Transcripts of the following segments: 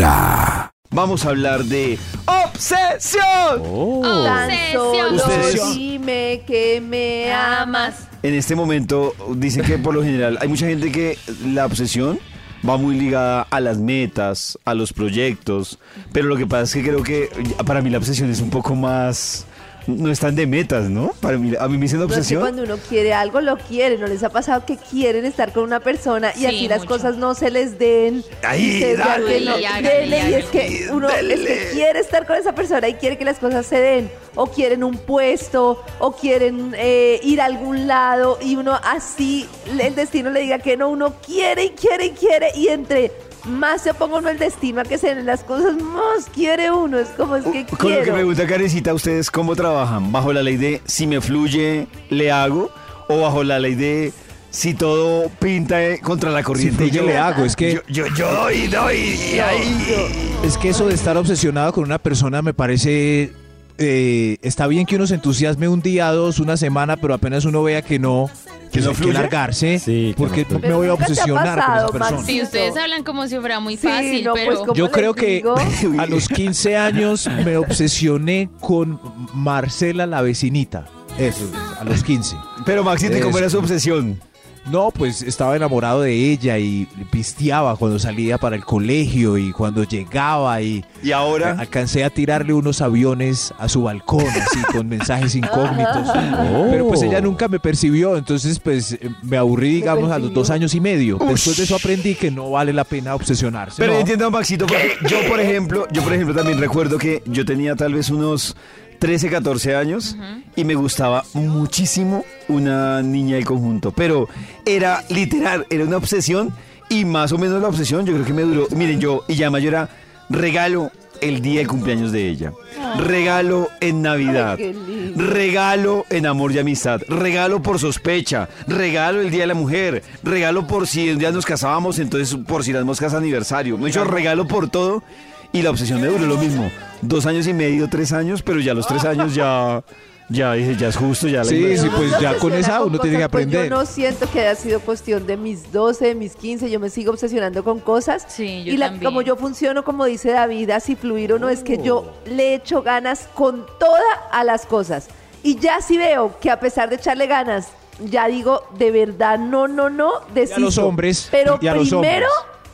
Vibra. Vamos a hablar de obsesión. Tan solo Ustedes- dime que me amas. En este momento dicen que por lo general hay mucha gente que la obsesión va muy ligada a las metas, a los proyectos, pero lo que pasa es que creo que para mí la obsesión es un poco más no es tan de metas, ¿no? Para mí a mí me dicen No es que obsesión. cuando uno quiere algo, lo quiere. ¿No les ha pasado que quieren estar con una persona y Sí, así las mucho. cosas no se les den? Ahí, vean dale. que no, y es que uno es que quiere estar con esa persona y quiere que las cosas se den. O quieren un puesto, o quieren eh, ir a algún lado y uno así, el destino le diga que no, uno quiere y quiere y quiere y entre... Más se oponga uno el destino a que se den las cosas, más quiere uno. Es como es que Con lo que pregunta Karencita, ¿ustedes cómo trabajan? ¿Bajo la ley de si me fluye, le hago? ¿O bajo la ley de si todo pinta contra la Si corriente? fluye, le hago. Es que, Yo, yo, yo doy, doy, y ahí... es que eso de estar obsesionado con una persona me parece... eh, está bien que uno se entusiasme un día, dos, una semana, pero apenas uno vea que no, ¿Que no hay que fluye? largarse, Sí, que porque no me voy a Pero obsesionar con pasado, esa persona. Maxi. Sí, ustedes hablan como si fuera muy Sí, fácil, no, pero pues, ¿cómo Yo creo que a los 15 años me obsesioné con Marcela la vecinita. Eso, a los 15. Pero Maxito, ¿y ¿cómo era su obsesión? No, pues estaba enamorado de ella y pisteaba cuando salía para el colegio y cuando llegaba y ¿Y ahora? alcancé a tirarle unos aviones a su balcón así con mensajes incógnitos. Oh. Pero pues ella nunca me percibió, entonces pues eh, me aburrí digamos a los dos años y medio. Después de eso aprendí que no vale la pena obsesionarse. Pero entiendo, Maxito, porque yo, por ejemplo, yo, por ejemplo, también recuerdo que yo tenía tal vez unos 13, 14 años y me gustaba muchísimo una niña del conjunto. Pero era literal, era una obsesión y más o menos la obsesión yo creo que me duró. Miren, yo, y ya mayor era regalo el día de cumpleaños de ella. Regalo en Navidad. Ay. Regalo en amor y amistad. Regalo por sospecha. Regalo el día de la mujer. Regalo por si un día nos casábamos, entonces por si las moscas aniversario. Me regalo por todo. Y la obsesión me duró lo mismo. Dos años y medio, tres años, pero ya los tres años ya, ya ya es justo, ya la Sí, inversión. sí, pues ya con esa uno tiene que pues aprender. Yo no siento que haya sido cuestión de mis 12, de mis 15, yo me sigo obsesionando con cosas. Sí, yo y la- también. como yo funciono, como dice David, así fluir o no, es que yo le echo ganas con toda a las cosas. Y ya si veo que a pesar de echarle ganas, ya digo, de verdad, no, no, no, desisto. los hombres, Pero y a los primero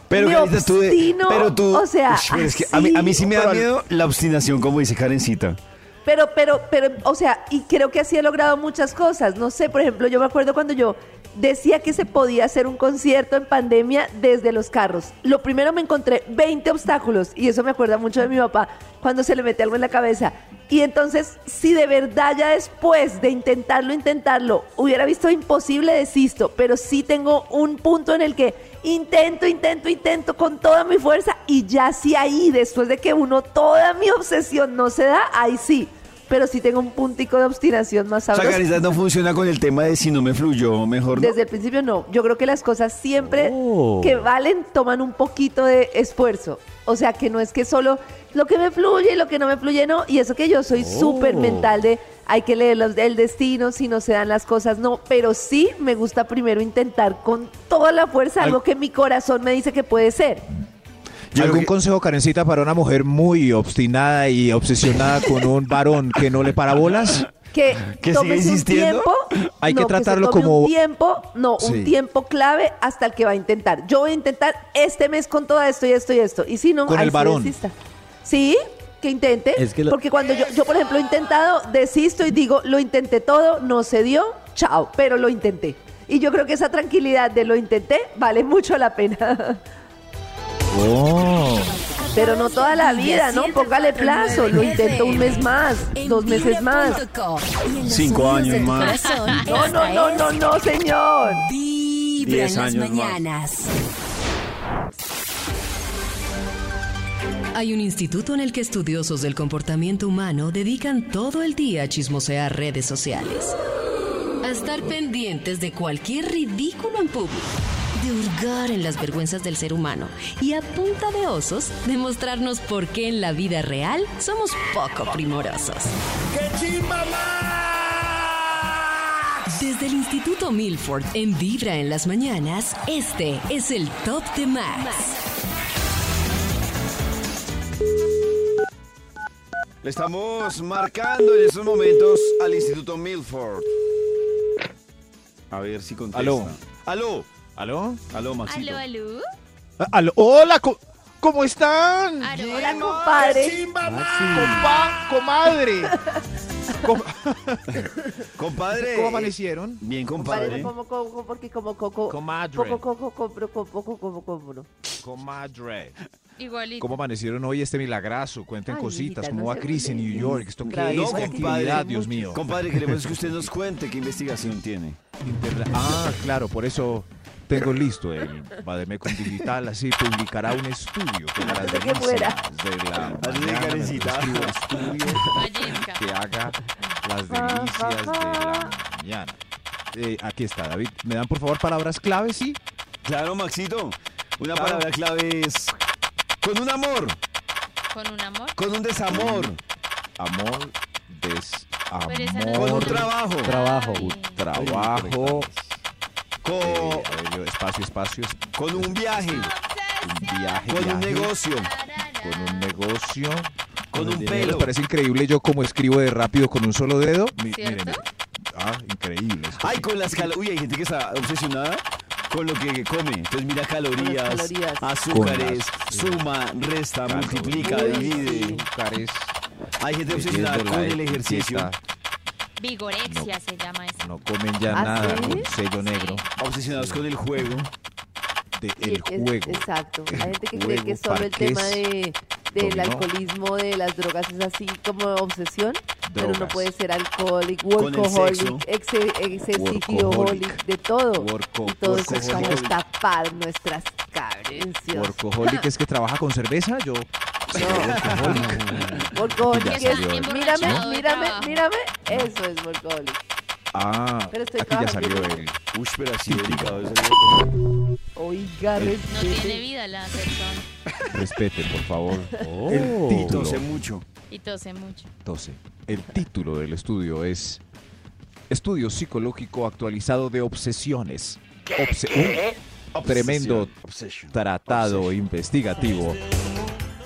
Pero, me Karencita, tú de- obstino, pero tú, o sea, es que a, mí, a mí sí me da miedo la obstinación, como dice Karencita. Pero, pero, pero, o sea, y creo que así he logrado muchas cosas. No sé, por ejemplo, yo me acuerdo cuando yo decía que se podía hacer un concierto en pandemia desde los carros. Lo primero me encontré 20 obstáculos y eso me acuerda mucho de mi papá cuando se le mete algo en la cabeza. Y entonces, si de verdad ya después de intentarlo, intentarlo, hubiera visto imposible, desisto. Pero sí tengo un punto en el que intento, intento, intento con toda mi fuerza y ya sí ahí, después de que uno, toda mi obsesión no se da, ahí sí. Pero sí tengo un puntico de obstinación más O sea, sabroso. No funciona con el tema de si no me fluyó, mejor no. Desde el principio no. Yo creo que las cosas siempre Oh. que valen toman un poquito de esfuerzo. O sea, que no es que solo lo que me fluye y lo que no me fluye no. Y eso que yo soy súper Oh. mental de hay que leer los- el destino, si no se dan las cosas, no. Pero sí me gusta primero intentar con toda la fuerza algo que mi corazón me dice que puede ser. ¿Algún que- consejo, Karencita, para una mujer muy obstinada y obsesionada con un varón que no le para bolas? que, ¿Que siga un insistiendo? tiempo. Hay que no, tratarlo se tome como- un tiempo, no, Sí. un tiempo clave hasta el que va a intentar. Yo voy a intentar este mes con todo esto y esto y esto. Y si no, Con el varón. desista. Sí, que intente. Es que lo- Porque cuando yo, yo, por ejemplo, he intentado, desisto y digo, lo intenté todo, no se dio, chao, pero lo intenté. Y yo creo que esa tranquilidad de lo intenté vale mucho la pena. Oh. Pero no toda la vida, ¿no? Póngale plazo. Lo intento un mes más, dos meses más. Cinco años más. No, no, no, no, no, señor. Vibra Diez en las años más. mañanas. Hay un instituto en el que estudiosos del comportamiento humano dedican todo el día a chismosear redes sociales. A estar pendientes de cualquier ridículo en público. De hurgar en las vergüenzas del ser humano. Y a punta de osos, demostrarnos por qué en la vida real somos poco primorosos. Desde el Instituto Milford en Vibra en las mañanas, este es el Top de Max. Le estamos marcando en estos momentos al Instituto Milford. A ver si contesta. Aló. Aló. ¿Aló? Aló, Maxito. Aló, aló. Ah, aló. Hola, co- ¿cómo están? Aló, Hola, compadre. Compa, comadre. Com- Compadre. ¿Cómo amanecieron? Bien, Compadre, porque como coco. Comadre. Comadre. Igualito. ¿Cómo amanecieron hoy este milagrazo? Cuenten Ay, cositas. mijita, ¿Cómo no va Cris en. New York? ¿Esto qué es? No, ¿Qué compadre. actividad, Dios mío? Compadre, queremos que usted nos cuente qué investigación tiene. Ah, claro, por eso tengo listo el Bademecum Digital, así publicará un estudio que las Antes de la mañana, escribo estudio que haga las delicias de la mañana. Eh, aquí está, David. ¿Me dan por favor palabras claves, sí? Claro, Maxito. Una Claro. palabra clave es con un amor, Con un amor. con un desamor, Amor, desamor, es con un trabajo, trabajo, Ay. trabajo, con, eh, a ver, yo, espacio, espacio, con un viaje, un viaje, con un viaje, negocio, con un negocio, con un pelo. ¿Les parece increíble yo como escribo de rápido con un solo dedo? Miren, ah, increíble. esto Ay, con las calorías. Uy, hay gente que está obsesionada con lo que come. Entonces mira calorías, calorías. azúcares, las- suma, resta, Calorías, multiplica, divide. azúcares, Hay gente obsesionada con el ejercicio, Vigorexia se llama eso. No comen ya ¿Ah, nada sí? con sello negro obsesionados con el juego. de Sí, el es- juego. Exacto. El Hay gente que cree juego, que solo el tema de, del dominó. alcoholismo, de las drogas, es así como obsesión. Pero no Drogas. puede ser sexo. workaholic, exe- excesiviholic, de todo. Worko- y todo eso es como workaholic. tapar nuestras carencias. Workaholic es que trabaja con cerveza, yo. No. Workaholic es, mírame, mírame, mírame, eso es workaholic. Ah, Pero estoy aquí ya salió el. Uy, pero así delicado es el Oiga, No tiene respete. vida la persona. Respete, por favor. Oh. El título. Tose mucho. Y tose mucho. 12. El título del estudio es Estudio psicológico actualizado de obsesiones. Obse- un tremendo Obsession. tratado Obsession. investigativo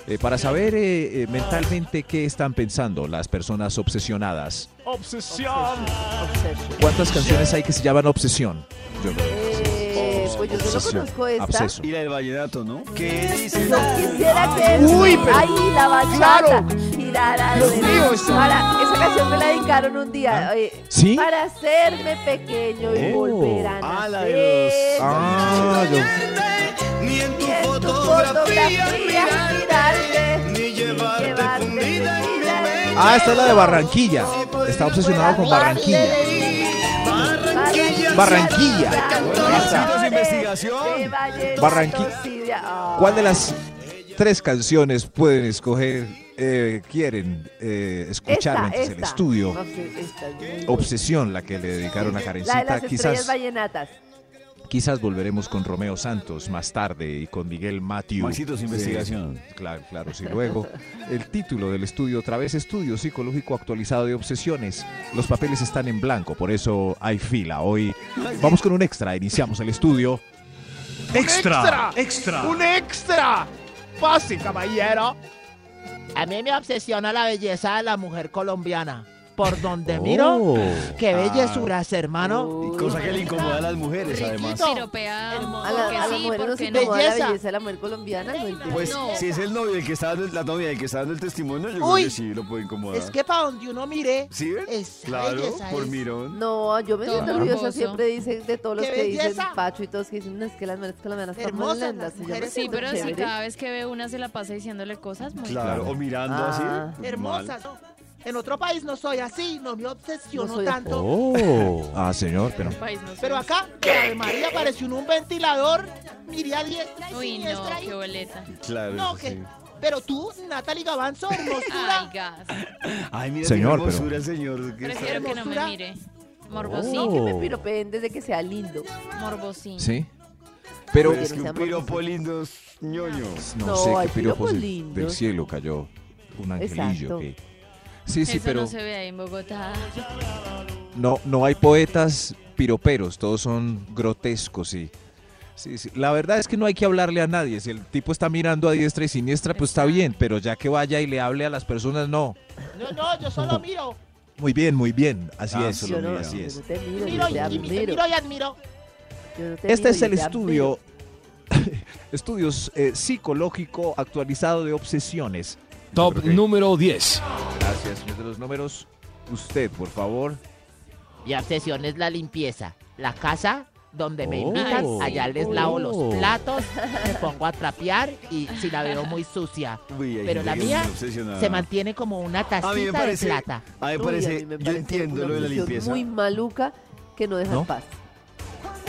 eh, para saber eh, eh, mentalmente qué están pensando las personas obsesionadas. Obsession. ¿Cuántas canciones hay que se llaman obsesión? Yo Eh, pues yo solo Obsesión. conozco esta. Obseso. Y la del vallenato, ¿no? ¿Qué dice? Yo quisiera que Uy, pero- ahí la bachata girara Dios de- mío, Para, esa canción me la dedicaron un día. oye, ¿Sí? Para hacerme pequeño y Oh. volver a Ah, la nacer. de los- Ah, yo- fotografía mirarte, mirarte, ni llevarte llevarte fundida en mi fundida mente. Ah, esta es la de Barranquilla. Está obsesionado con Barranquilla. Barranquilla. Barranquilla. Barranquilla. ¿Cuál de las tres canciones pueden escoger, eh, quieren eh, escuchar mientras el estudio? Obsesión, la que le dedicaron a La de Karencita. las estrellas Quizás, vallenatas. Quizás volveremos con Romeo Santos más tarde y con Miguel Matthew. Maxito, su investigación. Claro, claro, sí. Luego, el título del estudio, otra vez, Estudio Psicológico Actualizado de Obsesiones. Los papeles están en blanco, por eso hay fila. Hoy vamos con un extra, iniciamos el estudio. Extra, extra. ¡Un extra! Fácil, caballero. A mí me obsesiona la belleza de la mujer colombiana. Por donde miro, Oh. qué bellezuras, hermano. Y cosa que le incomoda a las mujeres, además. Piropea. A, la- porque a las sí, mujeres nos incomoda la Belleza. de la mujer colombiana. No. Pues No. si es el novio el que está dando, la novia el que está dando el testimonio, yo Uy. creo que sí lo puede incomodar. Es que para donde uno mire, ¿Sí ven? esa Claro, belleza por es- mirón. No, yo me siento orgullosa hermoso. siempre dicen de todos los ¡Qué que dicen! Pacho y todos que dicen, es que las mujeres colombianas están muy Hermosas lindas. las. Sí, pero si cada vez que ve una se la pasa diciéndole cosas muy Claro, o mirando Ah. así. hermosas. En otro país no soy así, no me obsesiono No tanto. Oh. Ah, señor, pero... País no Pero acá, Ave María pareció un, un ventilador. Miré a diestra y Uy, no, siniestra ahí. qué boleta. Claro. No, que. sí. Pero tú, Natalie Gavanzo, Ay, hermosura. gas. Ay, mira, Señor, qué hermosura, señor. que está- Prefiero que no me mire. Morbosín. Oh. Que me piropeen desde que sea lindo. Morbosín. Sí. Pero Pero es que un piropo lindo es ñoño. no, No, sé qué piropos del- lindos. del cielo cayó. Un angelillo Exacto. que... Sí, sí, Eso pero no se ve ahí en Bogotá. no, no hay poetas piroperos, todos son grotescos y Sí, sí. La verdad es que no hay que hablarle a nadie. Si el tipo está mirando a diestra y siniestra, pues está bien, pero ya que vaya y le hable a las personas, no. No, no, yo solo miro. Muy bien, muy bien. Así Ah, es. solo no. Así yo es. no te miro, Miro yo te y, admiro. miro y admiro. Yo no te Este miro, es el estudio estudios eh, psicológico actualizado de obsesiones. Top que- número 10. Gracias, señor de los números. Usted, por favor. Mi obsesión es la limpieza. La casa donde me Oh. invitan, allá les lavo Oh. los platos, me pongo a trapear y si la veo muy sucia. Uy, Pero la mía. Se mantiene como una A mí tacita me parece, de plata. a mí me Uy, parece, a mí me yo parece entiendo una lo de la limpieza. muy maluca que no deja paz.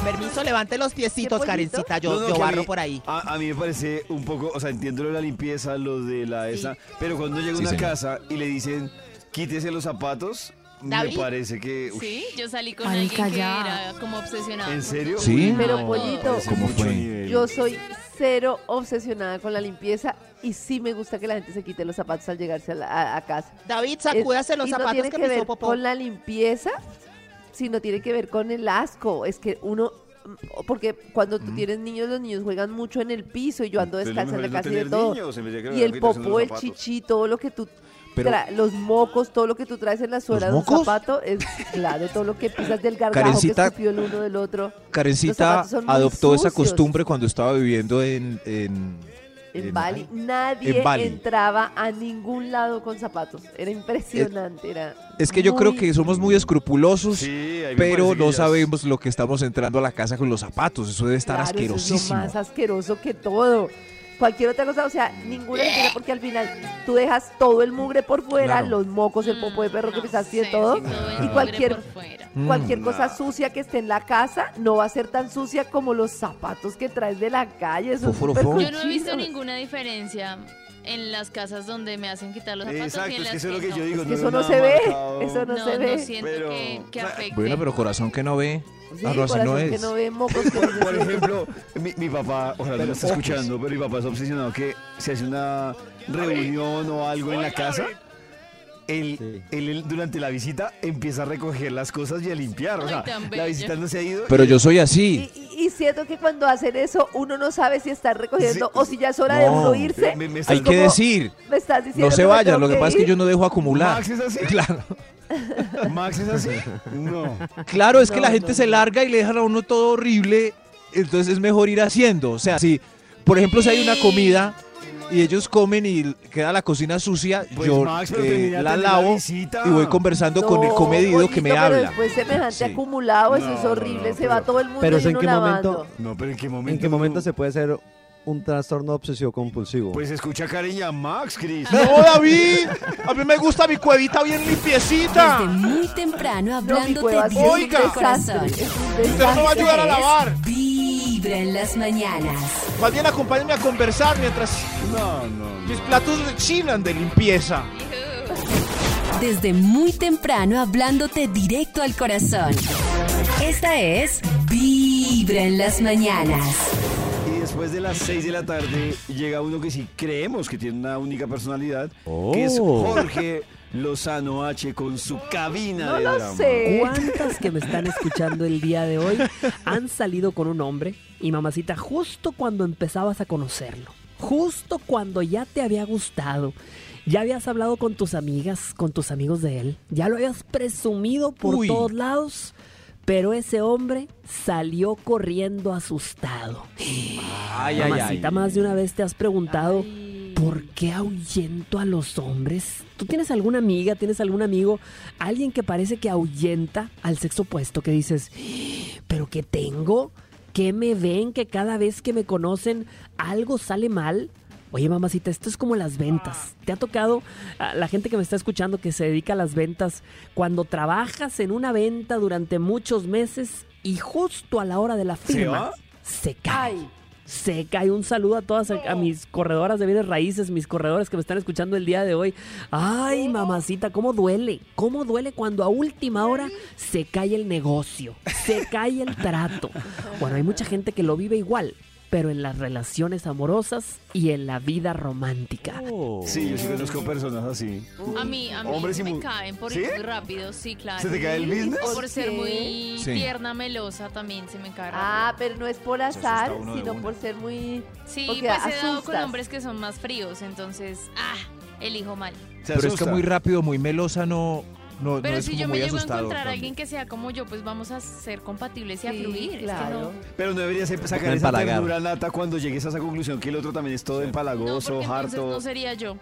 Permiso, levante los piecitos? Karencita. Yo, No, no, yo que a barro mí- por ahí. A, a mí me parece un poco, o sea, entiendo lo de la limpieza, lo de la esa, pero cuando llega a Sí, una señor. casa y le dicen, quítese los zapatos, David. me parece que... uy, Sí, yo salí con Ay, alguien que calla. era como obsesionado. ¿En serio? Sí. Pero, no, pollito, ¿Cómo fue? Yo soy cero obsesionada con la limpieza y sí me gusta que la gente se quite los zapatos al llegarse a, la- a- a casa. David, Es- sacúdase los y no zapatos tiene que, que me ver popó. con la limpieza, sino tiene que ver con el asco. Es que uno, mm, porque cuando tú tienes niños, los niños juegan mucho en el piso y yo ando descalza en la casa y de todo. niños, de Y el popó, el chichi, todo lo que tú Pero, tra- los mocos, todo lo que tú traes en la suela de un mocos? zapato, es claro, todo lo que pisas del gargajo Karencita- que el uno del otro. Karencita adoptó esa costumbre cuando estaba viviendo en... en- En en- Bali, nadie en Bali. entraba a ningún lado con zapatos. Era impresionante, era Es que yo creo que somos muy escrupulosos, Sí, pero no sabemos lo que estamos entrando a la casa con los zapatos. Eso debe estar Claro, eso es lo asquerosísimo. más asqueroso que todo. Cualquier otra cosa, o sea, ninguna limpieza, porque al final tú dejas todo el mugre por fuera, Claro. los mocos, el popo de perro que pisaste y de todo. y cualquier. Mm. Cualquier cosa nah. sucia que esté en la casa no va a ser tan sucia como los zapatos que traes de la calle. Eso es Foforo, súper. Yo no he visto cochino. ninguna diferencia en las casas donde me hacen quitar los zapatos y Exacto, en es las que eso es lo que no. yo digo. Que eso no se ve, marcado. eso no, No, se ve. no siento Pero- que, que afecte. Bueno, pero corazón que no ve. Sí, Ah, corazón no que es. no ve mocos que no se Por ejemplo, mi, mi papá, ojalá no Pero me esté escuchando, pero mi papá es obsesionado que se hace una reunión o algo en la casa. Él, Sí. él- él durante la visita empieza a recoger las cosas y a limpiar. O sea, la visita no se ha ido. Pero yo soy así. y- y siento que cuando hacen eso, uno no sabe si están recogiendo Sí. o si ya es hora de No. uno irse. Me- me Hay que decir, Me estás diciendo no se vayan. Lo que pasa es que yo no dejo acumular. Max es así. Claro, Max es así. No. claro, es que la gente no, se no. larga y le dejan a uno todo horrible. Entonces es mejor ir haciendo. O sea, si, por ejemplo, si hay una comida y ellos comen y queda la cocina sucia, Pues, yo Max, eh, la lavo y voy conversando con el No, comedido que me pero habla. Después semejante Sí. acumulado, eso No, es no, horrible. no, se va todo el mundo Pero y ¿en qué lavando. momento? No, pero ¿en qué momento? ¿En qué momento no? se puede ser un trastorno obsesivo compulsivo? Pues escucha cariño a Max, Cris. No, David. A mí me gusta mi cuevita bien limpiecita. Desde muy temprano No, mi hablándote cueva sí es un desastre, corazón. es un Usted no va a ayudar a Es lavar. Vibra en las mañanas. Más bien acompáñenme a conversar mientras No, no. mis platos rechinan de limpieza. Desde muy temprano hablándote directo al corazón. Esta es Vibra en las mañanas. Y después de las 6 de la tarde llega uno que sí creemos que tiene una única personalidad, que es Oh. Jorge Lozano H con su cabina No de lo drama. sé. ¿Cuántas que me están escuchando el día de hoy han salido con un hombre y mamacita justo cuando empezabas a conocerlo? Justo cuando ya te había gustado. Ya habías hablado con tus amigas, con tus amigos de él. Ya lo habías presumido por Uy. todos lados. Pero ese hombre salió corriendo asustado. Ay, Mamacita, más de una vez te has preguntado ¿por qué ahuyento a los hombres? ¿Tú tienes alguna amiga, tienes algún amigo, alguien que parece que ahuyenta al sexo opuesto, que dices, ¿pero qué tengo? ¿Qué me ven? Que cada vez que me conocen algo sale mal. Oye, mamacita, esto es como las ventas. ¿Te ha tocado a la gente que me está escuchando que se dedica a las ventas cuando trabajas en una venta durante muchos meses y justo a la hora de la ¿Se firma se cae? Ay, Se cae un saludo a todas, a, a mis corredoras de bienes raíces, mis corredores que me están escuchando el día de hoy. Ay, mamacita, cómo duele, cómo duele cuando a última hora se cae el negocio, se cae el trato. Bueno, hay mucha gente que lo vive igual. Pero en las relaciones amorosas y en la vida romántica. Sí, yo sí conozco personas así. A mí, a mí Hombres me caen por ¿Sí? ir muy rápido, sí, claro. ¿Se te cae el business? O por ser ¿Por muy? Sí. tierna, melosa también se me cae rápido. Ah, pero no es por azar, sino por ser muy... Sí, porque pues he dado con asustas. hombres que son más fríos, entonces, ah, elijo mal. Se Pero es que muy rápido, muy melosa, no, no, no Pero es si como yo me llego a encontrar a alguien que sea como yo, pues vamos a ser compatibles y a fluir. es que claro. Pero no deberías sacar esa empalagar. ternura nata cuando llegues a esa conclusión que el otro también es todo no, no, empalagoso, porque harto. no sería yo.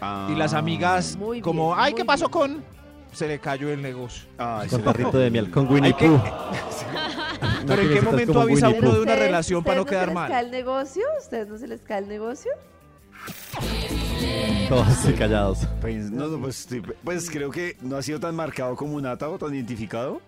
Ah. Y las amigas, como, ay, ¿qué pasó bien. con...? Se le cayó el negocio. Ay, Con tarrito de miel, con Winnie Pooh. Pero ¿en qué momento avisa Winnie uno Pooh. de una ¿Ustedes- relación para no ustedes quedar se les mal? cae el negocio? ¿Ustedes no se les cae el negocio? Todos así callados. Pues, no, no, pues, pues creo que no ha sido tan marcado como Nata o tan identificado.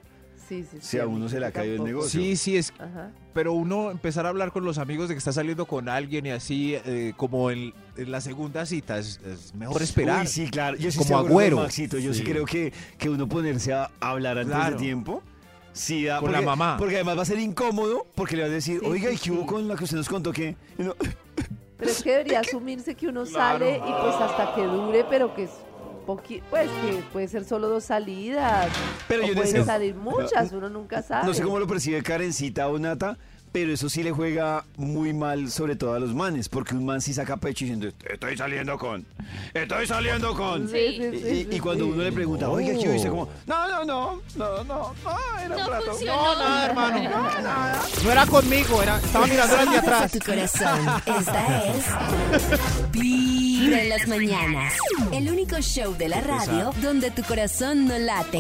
Sí, sí, sí. Si a uno se le ha caído el negocio. Sí, sí, es... Ajá. Pero uno empezar a hablar con los amigos de que está saliendo con alguien y así, eh, como en, en la segunda cita, es, es mejor esperar. Uy, sí, claro. Yo sí Como Agüero. Maxito. Yo sí. Sí. creo que, que uno ponerse a hablar antes Claro. de tiempo. Sí, da, Con la mamá. Porque además va a ser incómodo porque le van a decir, Sí, oiga, sí, ¿y qué hubo con la que usted nos contó que? Y uno, Pero es que debería asumirse que uno Claro. sale y pues hasta que dure, pero que es poqui pues que puede ser solo dos salidas. Pero o yo no pueden sé- salir muchas, uno nunca sabe. No sé cómo lo percibe Karencita o Nata, pero eso sí le juega muy mal, sobre todo a los manes, porque un man sí saca pecho diciendo, estoy saliendo con, estoy saliendo con. Sí, sí, Y, sí, y- sí, y cuando sí. uno le pregunta, oiga, ¿qué dice como, no, no, no, no, no, no, era un No rato. funcionó. No, nada, hermano. No era conmigo, era, estaba mirando hacia atrás. tu corazón. Esta es Vibra en las mañanas. El único show de la radio donde tu corazón no late.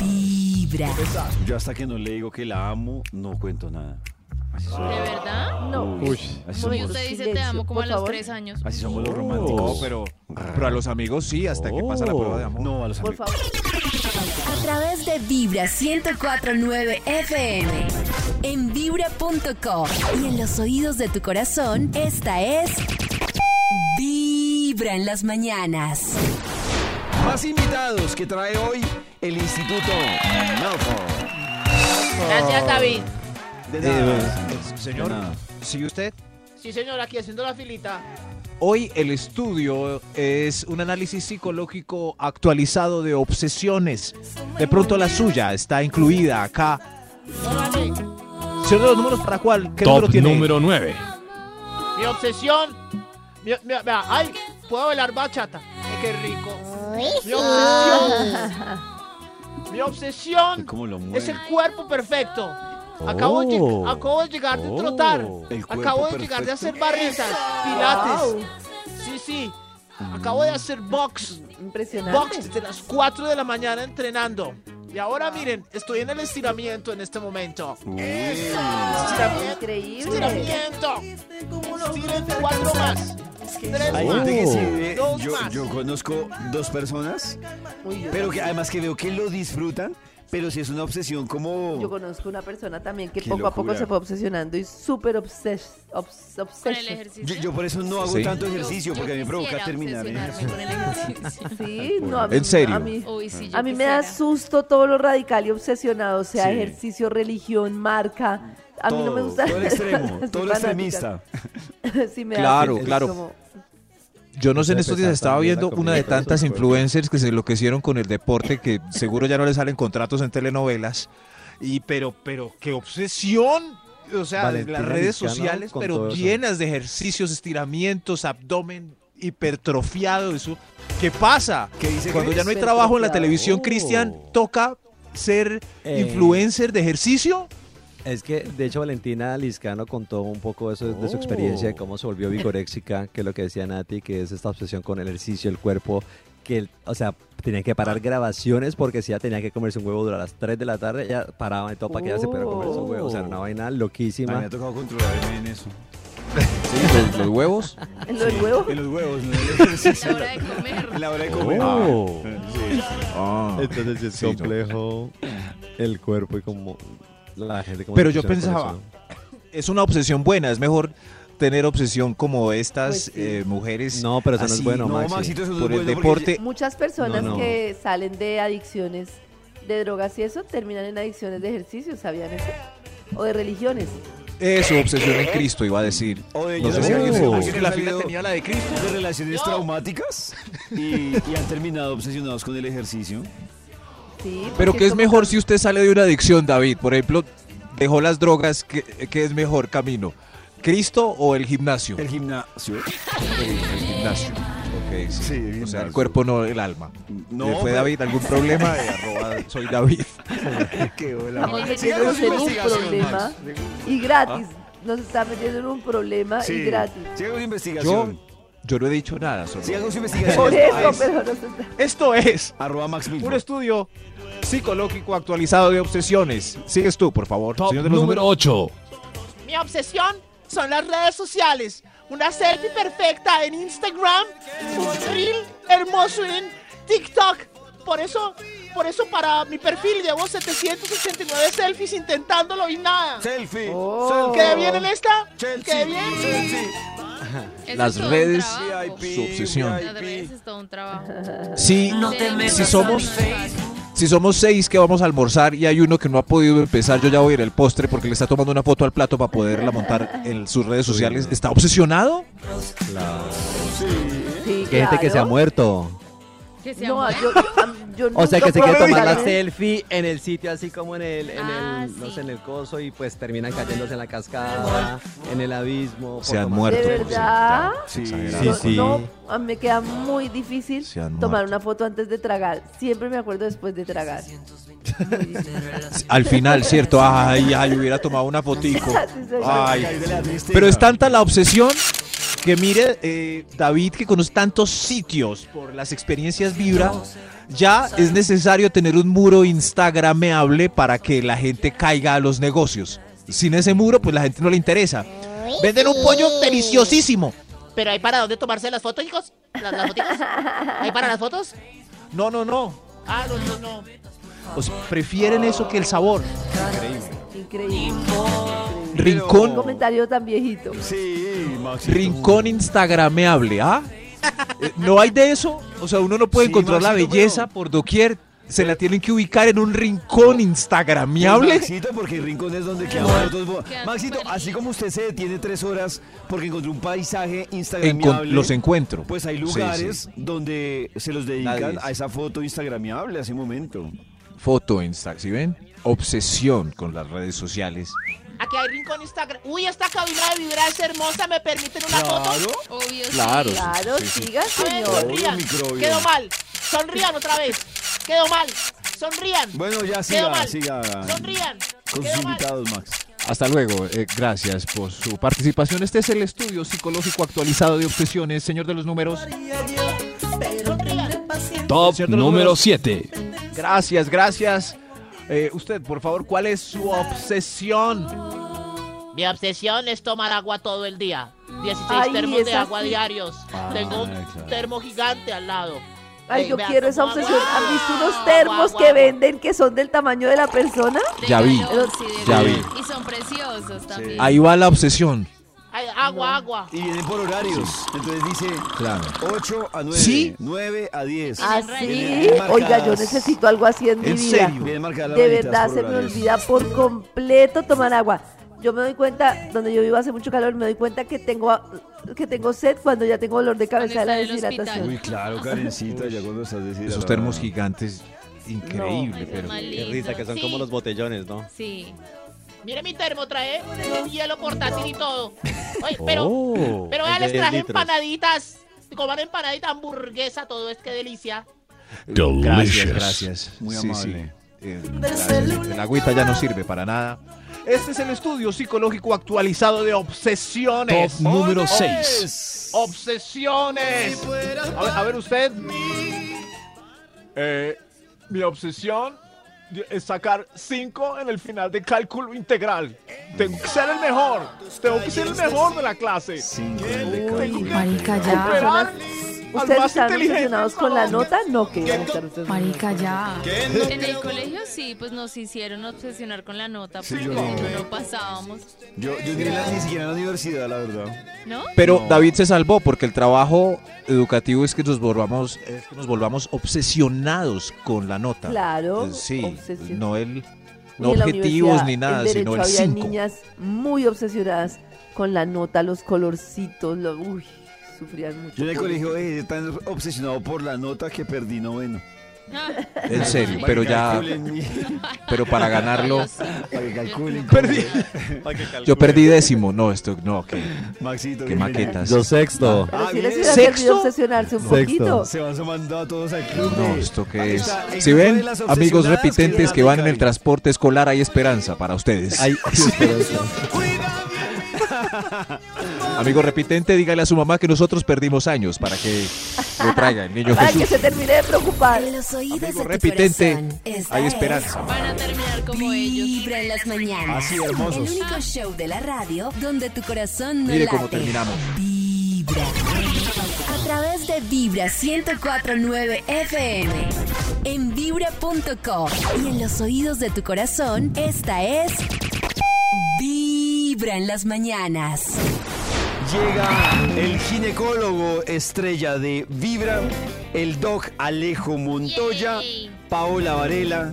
Vibra. Yo hasta que no le digo que la amo, no cuento nada. Así ¿De verdad? No. Uy, así somos, usted dice te amo como por a los favor. tres años. así somos los No, románticos. pero, pero a los amigos sí, hasta que pasa la prueba de amor. No, a los Por amigos. favor. A través de Vibra 1049 FM. En vibra.com. Y en los oídos de tu corazón, esta es. Vibra en las mañanas. Más invitados que trae hoy el Instituto Malfoy. Gracias, David. De Sí, nada. bueno. Señor, De nada. ¿sigue usted? Sí, señor, aquí haciendo la filita. Hoy el estudio es un análisis psicológico actualizado de obsesiones. De pronto la suya está incluida acá. Señor de los números, ¿para cuál? ¿Qué Top número tiene? número 9. Mi obsesión. Mi, mi- vea, ay, puedo bailar bachata. Qué rico. Mi obsesión. Mi obsesión ¿Cómo lo es el cuerpo perfecto. Acabo, de, lleg- Oh. acabo de llegar de Oh. trotar. El cuerpo Acabo de llegar de perfecto. hacer barritas, pilates. Sí, sí. Acabo de hacer box. Impresionante. Box desde las 4 de la mañana entrenando. Y ahora miren, estoy en el estiramiento en este momento. Estiramiento. Increíble. Estiramiento. Estiren cuatro más. Tres Hay más. gente que sí ve- Dos yo, más. yo conozco dos personas, pero que además que veo que lo disfrutan, pero si es una obsesión como... Yo conozco una persona también que Qué poco a poco locura. se fue obsesionando y súper obses, obs, Con el obsession. ejercicio. Yo, yo por eso no hago Sí. tanto Yo- ejercicio, yo porque a mí me provoca quisiera terminar. ¿eh? obsesionarme con el ejercicio. Sí, no, a mí, ¿En serio? A mí, Uy, sí, yo a mí me da quisiera. susto todo lo radical y obsesionado, o sea, Sí. ejercicio, religión, marca. A mí no me Todo, gusta. Todo el extremo, Soy todo lo fanática. extremista. sí, me da Claro, susto, claro. como- Yo no sé, en estos días estaba viendo una de tantas influencers que se enloquecieron con el deporte que seguro ya no le salen contratos en telenovelas. Y pero, pero, qué obsesión. O sea, Valentina las redes sociales, pero llenas de ejercicios, estiramientos, abdomen hipertrofiado. Eso. ¿Qué pasa? ¿Qué dice Cuando ya no hay trabajo en la televisión, Oh. Cristian, toca ser Eh. influencer de ejercicio. Es que, de hecho, Valentina Liscano contó un poco eso de su Oh. experiencia, de cómo se volvió vigoréxica, que es lo que decía Nati, que es esta obsesión con el ejercicio, el cuerpo, que, o sea, tenía que parar grabaciones porque si ya tenía que comerse un huevo durante las 3 de la tarde, ya paraba y todo para quedarse, pero comerse un huevo, o sea, una vaina A mí loquísima. me ha tocado controlarme en eso. Sí, los, los huevos. ¿En lo del huevo? En los huevos, no en. La hora de comer. En la hora de comer. Oh. Sí. Ah. Entonces es Sí, no. complejo el cuerpo y como la gente como Pero yo pensaba, es una obsesión buena, es mejor tener obsesión como estas Pues sí. eh, mujeres. No, pero eso no Así, es bueno, no, Maxi. Maxito, eso no por es el bueno deporte. Muchas personas No, no. que salen de adicciones de drogas y eso terminan en adicciones de ejercicio, ¿sabían eso? O de religiones. Eso, obsesión en Cristo, iba a decir. O de No sé si alguien, en la fila tenía la de Cristo. de relaciones traumáticas y, y han terminado obsesionados con el ejercicio. Sí, Pero ¿qué es mejor si usted sale de una adicción, David? Por ejemplo, dejó las drogas, ¿qué, qué es mejor camino? ¿Cristo o el gimnasio? El gimnasio. El, el gimnasio. Ok, sí. Sí, el o sea, el cuerpo no el alma. No, ¿Le ¿Fue pero- David algún problema? Eh, arroba soy David. Qué hola. Estamos El metiéndonos en un problema y gratis. Nos está metiendo en un problema Sí. y gratis. Su Yo, investigación. yo no he dicho nada. Siga con su Por eso, Ah, pero no se- Esto es Arroba Max Milford. un estudio psicológico actualizado de obsesiones. Sigues tú, por favor. Top señor de los número números. 8. Mi obsesión son las redes sociales. Una selfie perfecta en Instagram, un reel hermoso en TikTok. Por eso, por eso para mi perfil llevo 789 selfies intentándolo y nada. Selfie. Oh. ¿Quede bien en esta? Chelsea. ¿Quede bien? Las es redes, su obsesión. Las redes es todo un trabajo. Si, si somos fácil. Si somos seis que vamos a almorzar y hay uno que no ha podido empezar, yo ya voy a ir al postre porque le está tomando una foto al plato para poderla montar en sus redes sociales. ¿Está obsesionado? Sí, hay gente que se ha claro. muerto. Que sea No, yo, O sea, que se quiere tomar la selfie en el sitio, así como en el, en Ah, el, no sí. sé, en el coso, y pues terminan cayéndose en la cascada, en el abismo. Se han muerto. ¿De verdad? Sí. Sí, sí. No, a mí me queda muy difícil tomar muerto. una foto antes de tragar. Siempre me acuerdo después de tragar. Al final, ¿cierto? Ay, ay, hubiera tomado una fotico. Ay. Pero es tanta la obsesión que mire, eh, David, que conoce tantos sitios por las experiencias Vibra, ya es necesario tener un muro instagrameable para que la gente caiga a los negocios. Sin ese muro, pues la gente no le interesa. Venden un pollo deliciosísimo. Pero hay para dónde tomarse las fotos, hijos. ¿Las, las? ¿Hay para las fotos? No, no, no. Ah, no, no, no. O sea, prefieren eso que el sabor. Increíble. Un Rincón, comentario tan viejito. Sí, Maxito. rincón instagrameable, ¿ah? Eh, ¿No hay de eso? O sea, uno no puede Sí, encontrar la belleza pero- por doquier. Se la tienen que ubicar en un rincón instagramiable. Maxito, porque el rincón es donde quedan Quedan Maxito, así como usted se detiene tres horas porque encontró un paisaje instagramiable. los encuentro. Pues hay lugares sí. donde se los dedican Nadie a esa foto instagramiable hace un momento. Foto Insta, ¿sí ven? Obsesión con las redes sociales. Aquí hay rincón Instagram. Uy, esta cabina de vibra es hermosa. ¿Me permiten una foto? Obvio, Claro. sí. Claro, Sí, sí. siga, señor. Quedó mal. Sonrían otra vez. Quedó mal. Sonrían. Bueno, ya Quedó siga, mal. siga Sonrían. con sus mal. invitados, Max. Hasta luego. eh, gracias por su participación. Este es el estudio psicológico actualizado de obsesiones. Señor de los números. Sonrían. Top número números. 7. Gracias, gracias. Eh, usted, por favor, ¿cuál es su obsesión? Mi obsesión es tomar agua todo el día. 16 Ay, termos de agua sí. diarios. Tengo un claro. termo gigante al lado. Ay, Ey, yo quiero esa obsesión. ¿Han visto unos Agua, termos agua, que venden que son del tamaño de la persona? De Ya vi, ya vi. Y son preciosos también. Ahí va la obsesión. Ay, agua, agua. Y vienen por horarios. Entonces dice Claro. 8 a 9. ¿Sí? 9 a 10. ¿Ah, Vienen sí? Vienen Oiga, yo necesito algo así en mi ¿En vida. serio? De verdad se me horarios. olvida por completo tomar agua. Yo me doy cuenta, donde yo vivo hace mucho calor, me doy cuenta que tengo que tengo sed cuando ya tengo dolor de cabeza de la deshidratación. Uy, claro, Karencita, ya cuando estás deshidratado. Esos termos gigantes, increíble, No, pero... Qué risa, que son Sí. como los botellones, ¿no? Sí. Mire mi termo, trae un hielo portátil y todo. Oye, pero, Oh, pero de les 10 traje empanaditas. Coman empanadita, hamburguesa, todo es que delicia. Gracias, Delicious. gracias. Muy Sí, amable. sí. Eh, gracias. El agüita ya no sirve para nada. Este es el estudio psicológico actualizado de obsesiones. Top número ¡Oye! 6. Obsesiones. A ver, a ver usted. Eh, mi obsesión es sacar 5 en el final de cálculo integral. Tengo que ser el mejor. Tengo que ser el mejor de la clase. Cinco Uy, cálculo. Marica, ya. Superar ¿Ustedes están obsesionados con la nota? No, que Marica, ya. En el colegio sí, pues nos hicieron obsesionar con la nota Sí, porque yo no. no, pasábamos, Yo, yo ni, la- ni siquiera en la universidad, la verdad. ¿no? Pero No. David se salvó porque el trabajo educativo es que nos volvamos, es que nos volvamos obsesionados con la nota. Claro, Sí, obsesión. no el, No objetivos ni nada, en sino el había 5. niñas muy obsesionadas con la nota, los colorcitos, lo, uy, mucho. Yo en el colegio eh, tan obsesionado por la nota que perdí noveno. En serio, pero ya, pero para ganarlo, Para que calculen. Perdí. yo perdí décimo. No, esto, no, que, Maxito. que bienvenido. maquetas. Yo sexto. Pero Ah, servido obsesionarse un Sexto. poquito. Se van sumando a todos al club. No, esto que es. Si ven, amigos repitentes que van en el transporte escolar, hay esperanza para ustedes. Ay, esperanza. Amigo repitente, dígale a su mamá que nosotros perdimos años para que lo traiga el niño Para que se termine de preocupar. En los oídos Amigo de tu repitente, corazón, esta hay es esperanza. Van a terminar como ellos. Vibra en las mañanas. Así, hermosos. El único show de la radio donde tu corazón no Mire late. cómo terminamos. Vibra. A través de Vibra 1049 FM. En vibra.com. Y en los oídos de tu corazón, esta es. Vibra en las mañanas. Llega el ginecólogo estrella de Vibra, el doc Alejo Montoya, Yay. Paola Varela.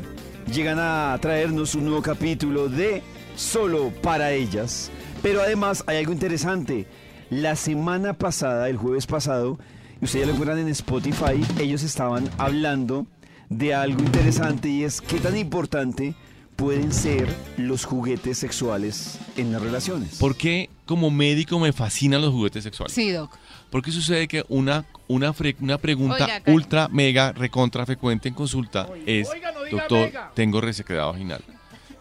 Llegan a traernos un nuevo capítulo de Solo para ellas. Pero además hay algo interesante. La semana pasada, el jueves pasado, y ustedes ya lo encuentran en Spotify, ellos estaban hablando de algo interesante y es qué tan importante pueden ser los juguetes sexuales en las relaciones. ¿Por qué como médico me fascinan los juguetes sexuales? Sí, Doc. Porque sucede que una, una, fre- una pregunta Oiga, Karen. ultra, mega, recontra frecuente en consulta es, Oiga, no doctor, mega". tengo resequedad vaginal.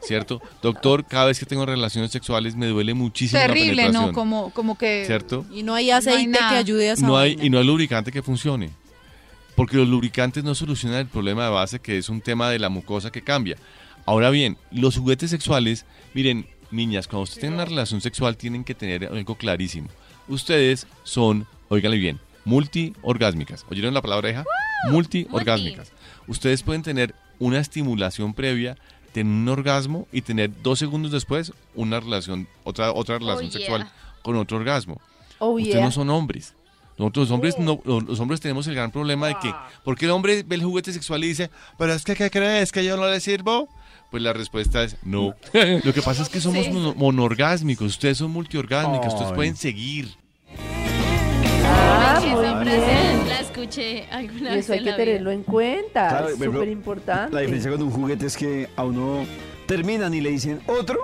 ¿Cierto? Doctor, cada vez que tengo relaciones sexuales me duele muchísimo la Terrible, penetración. ¿no? Como, como que... ¿Cierto? Y no hay aceite No hay nada. que ayude a esa No hay, vaina. y no hay lubricante que funcione. Porque los lubricantes no solucionan el problema de base que es un tema de la mucosa que cambia. Ahora bien, los juguetes sexuales, miren, niñas, cuando ustedes tienen una relación sexual tienen que tener algo clarísimo. Ustedes son, óiganle bien, multiorgásmicas. ¿Oyeron la palabra hija? Multiorgásmicas. Ustedes pueden tener una estimulación previa, tener un orgasmo y tener dos segundos después una relación, otra, otra relación Oh, yeah. sexual con otro orgasmo. Oh, Ustedes yeah. no son hombres. Nosotros los hombres, no, los hombres tenemos el gran problema de que, ¿por qué el hombre ve el juguete sexual y dice, pero es que, ¿qué crees? ¿Que yo no le sirvo? Pues la respuesta es no. Lo que pasa es que somos Sí. mono- monorgásmicos, ustedes son multiorgásmicos, ustedes pueden seguir. Ah, Esa muy bien. La escuché alguna Y vez eso hay que tenerlo en cuenta. Claro, es súper importante. La diferencia con un juguete es que a uno terminan y le dicen otro,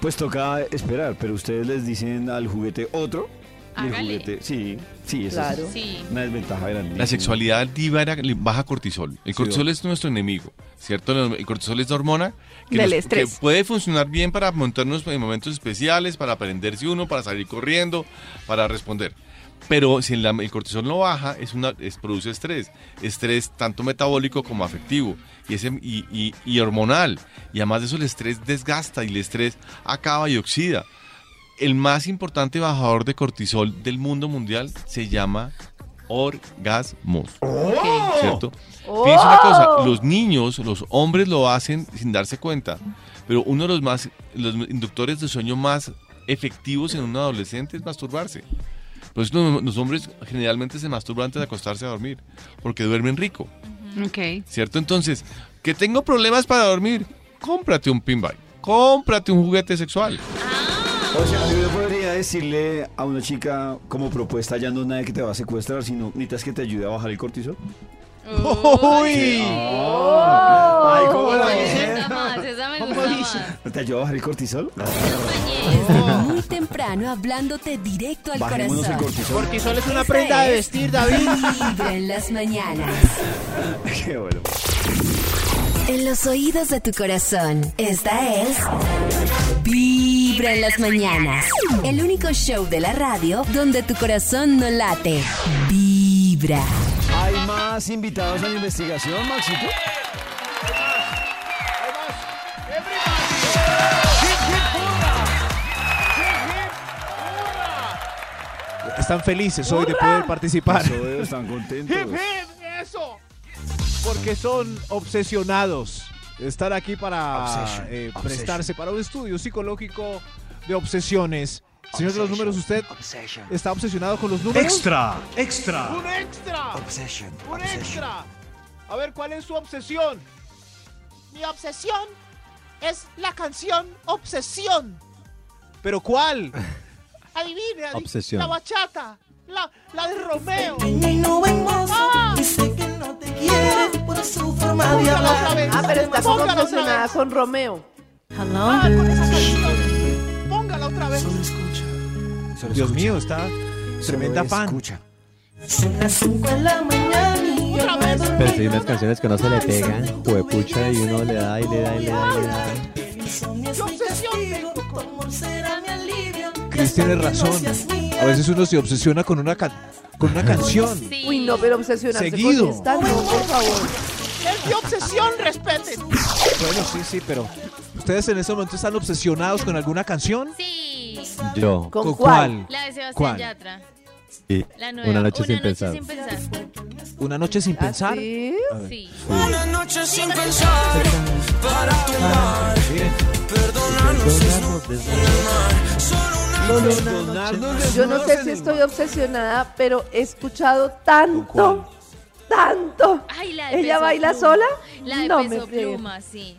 pues toca esperar, pero ustedes les dicen al juguete otro. Y el Hágale. juguete, sí, sí, eso Claro. es Sí. una desventaja grande. La sexualidad libera, li- baja cortisol. El cortisol es nuestro enemigo, ¿cierto? El cortisol es la hormona que, Del nos- estrés. que puede funcionar bien para montarnos en momentos especiales, para aprenderse uno, para salir corriendo, para responder. Pero si la- el cortisol no baja, es una, es, produce estrés. Estrés tanto metabólico como afectivo y, ese, y, y- y hormonal. Y además de eso el estrés desgasta y el estrés acaba y oxida. El más importante bajador de cortisol del mundo mundial se llama orgasmos. ¿Cierto? Fíjense una cosa, los niños, los hombres lo hacen sin darse cuenta, pero uno de los más los inductores de sueño más efectivos en un adolescente es masturbarse. Por eso los, los hombres generalmente se masturban antes de acostarse a dormir, porque duermen rico, Ok. ¿cierto? Entonces, que tengo problemas para dormir, cómprate un pinball, cómprate un juguete sexual. O sea, yo podría decirle a una chica como propuesta, ya no es nada que te va a secuestrar, sino necesitas que te ayude a bajar el cortisol. ¡Uy! Ay, ¿cómo la Esa más, esa me gusta más. ¿Te ayuda a bajar el cortisol? Desde muy temprano hablándote directo al Bajémonos el corazón. cortisol. Cortisol es una prenda de es vestir, David. Vibra en las mañanas. Qué bueno. En los oídos de tu corazón, esta es Vibra en las mañanas. El único show de la radio donde tu corazón no late. Vibra. ¿Hay más invitados a la investigación, Maxito? Están felices hoy de poder participar. Eso veo, están contentos. ¡Hip, hip! ¡Eso! Porque son obsesionados. Estar aquí para Obsession, eh, obsession. prestarse para un estudio psicológico de obsesiones. Señor de los números, ¿usted está obsesionado con los números? Extra, extra. ¡Un extra! ¡Un extra! A ver, ¿cuál es su obsesión? Mi obsesión es la canción Obsesión. ¿Pero cuál? Adivine, adivine. Obsesión. La bachata. La, la de Romeo. Ah. Póngala otra vez. Ah, pero está como Póngala otra obsesionada vez. con Romeo. Ah, con esa canción. Póngala otra vez. Dios mío, está tremenda fan. Escucha. Otra vez. Pero si hay unas canciones que no se le pegan, juepucha, y uno le da y le da y le da y le da. ¿Qué obsesión tengo con Cris tiene razón. A veces uno se obsesiona con una, can- con una canción. Sí. Uy, no, pero obsesionarse Seguido. con esta, no, por favor. Es mi obsesión, respeten. Bueno, sí, sí, pero ¿ustedes en ese momento están obsesionados con alguna canción? Sí. Yo. ¿Con ¿Con cuál? La de Sebastián ¿Cuál? Yatra. Sí. La nueva. Una noche sin Una pensar. sin pensar. ¿Una noche sin ¿Ah, pensar? sí? Una noche sin pensar para tomar, perdonarnos es Yo no sé si estoy obsesionada, pero he escuchado tanto, tanto. Ay, la de ¿Ella Peso baila Pluma. sola? La de No peso me pluma, sí.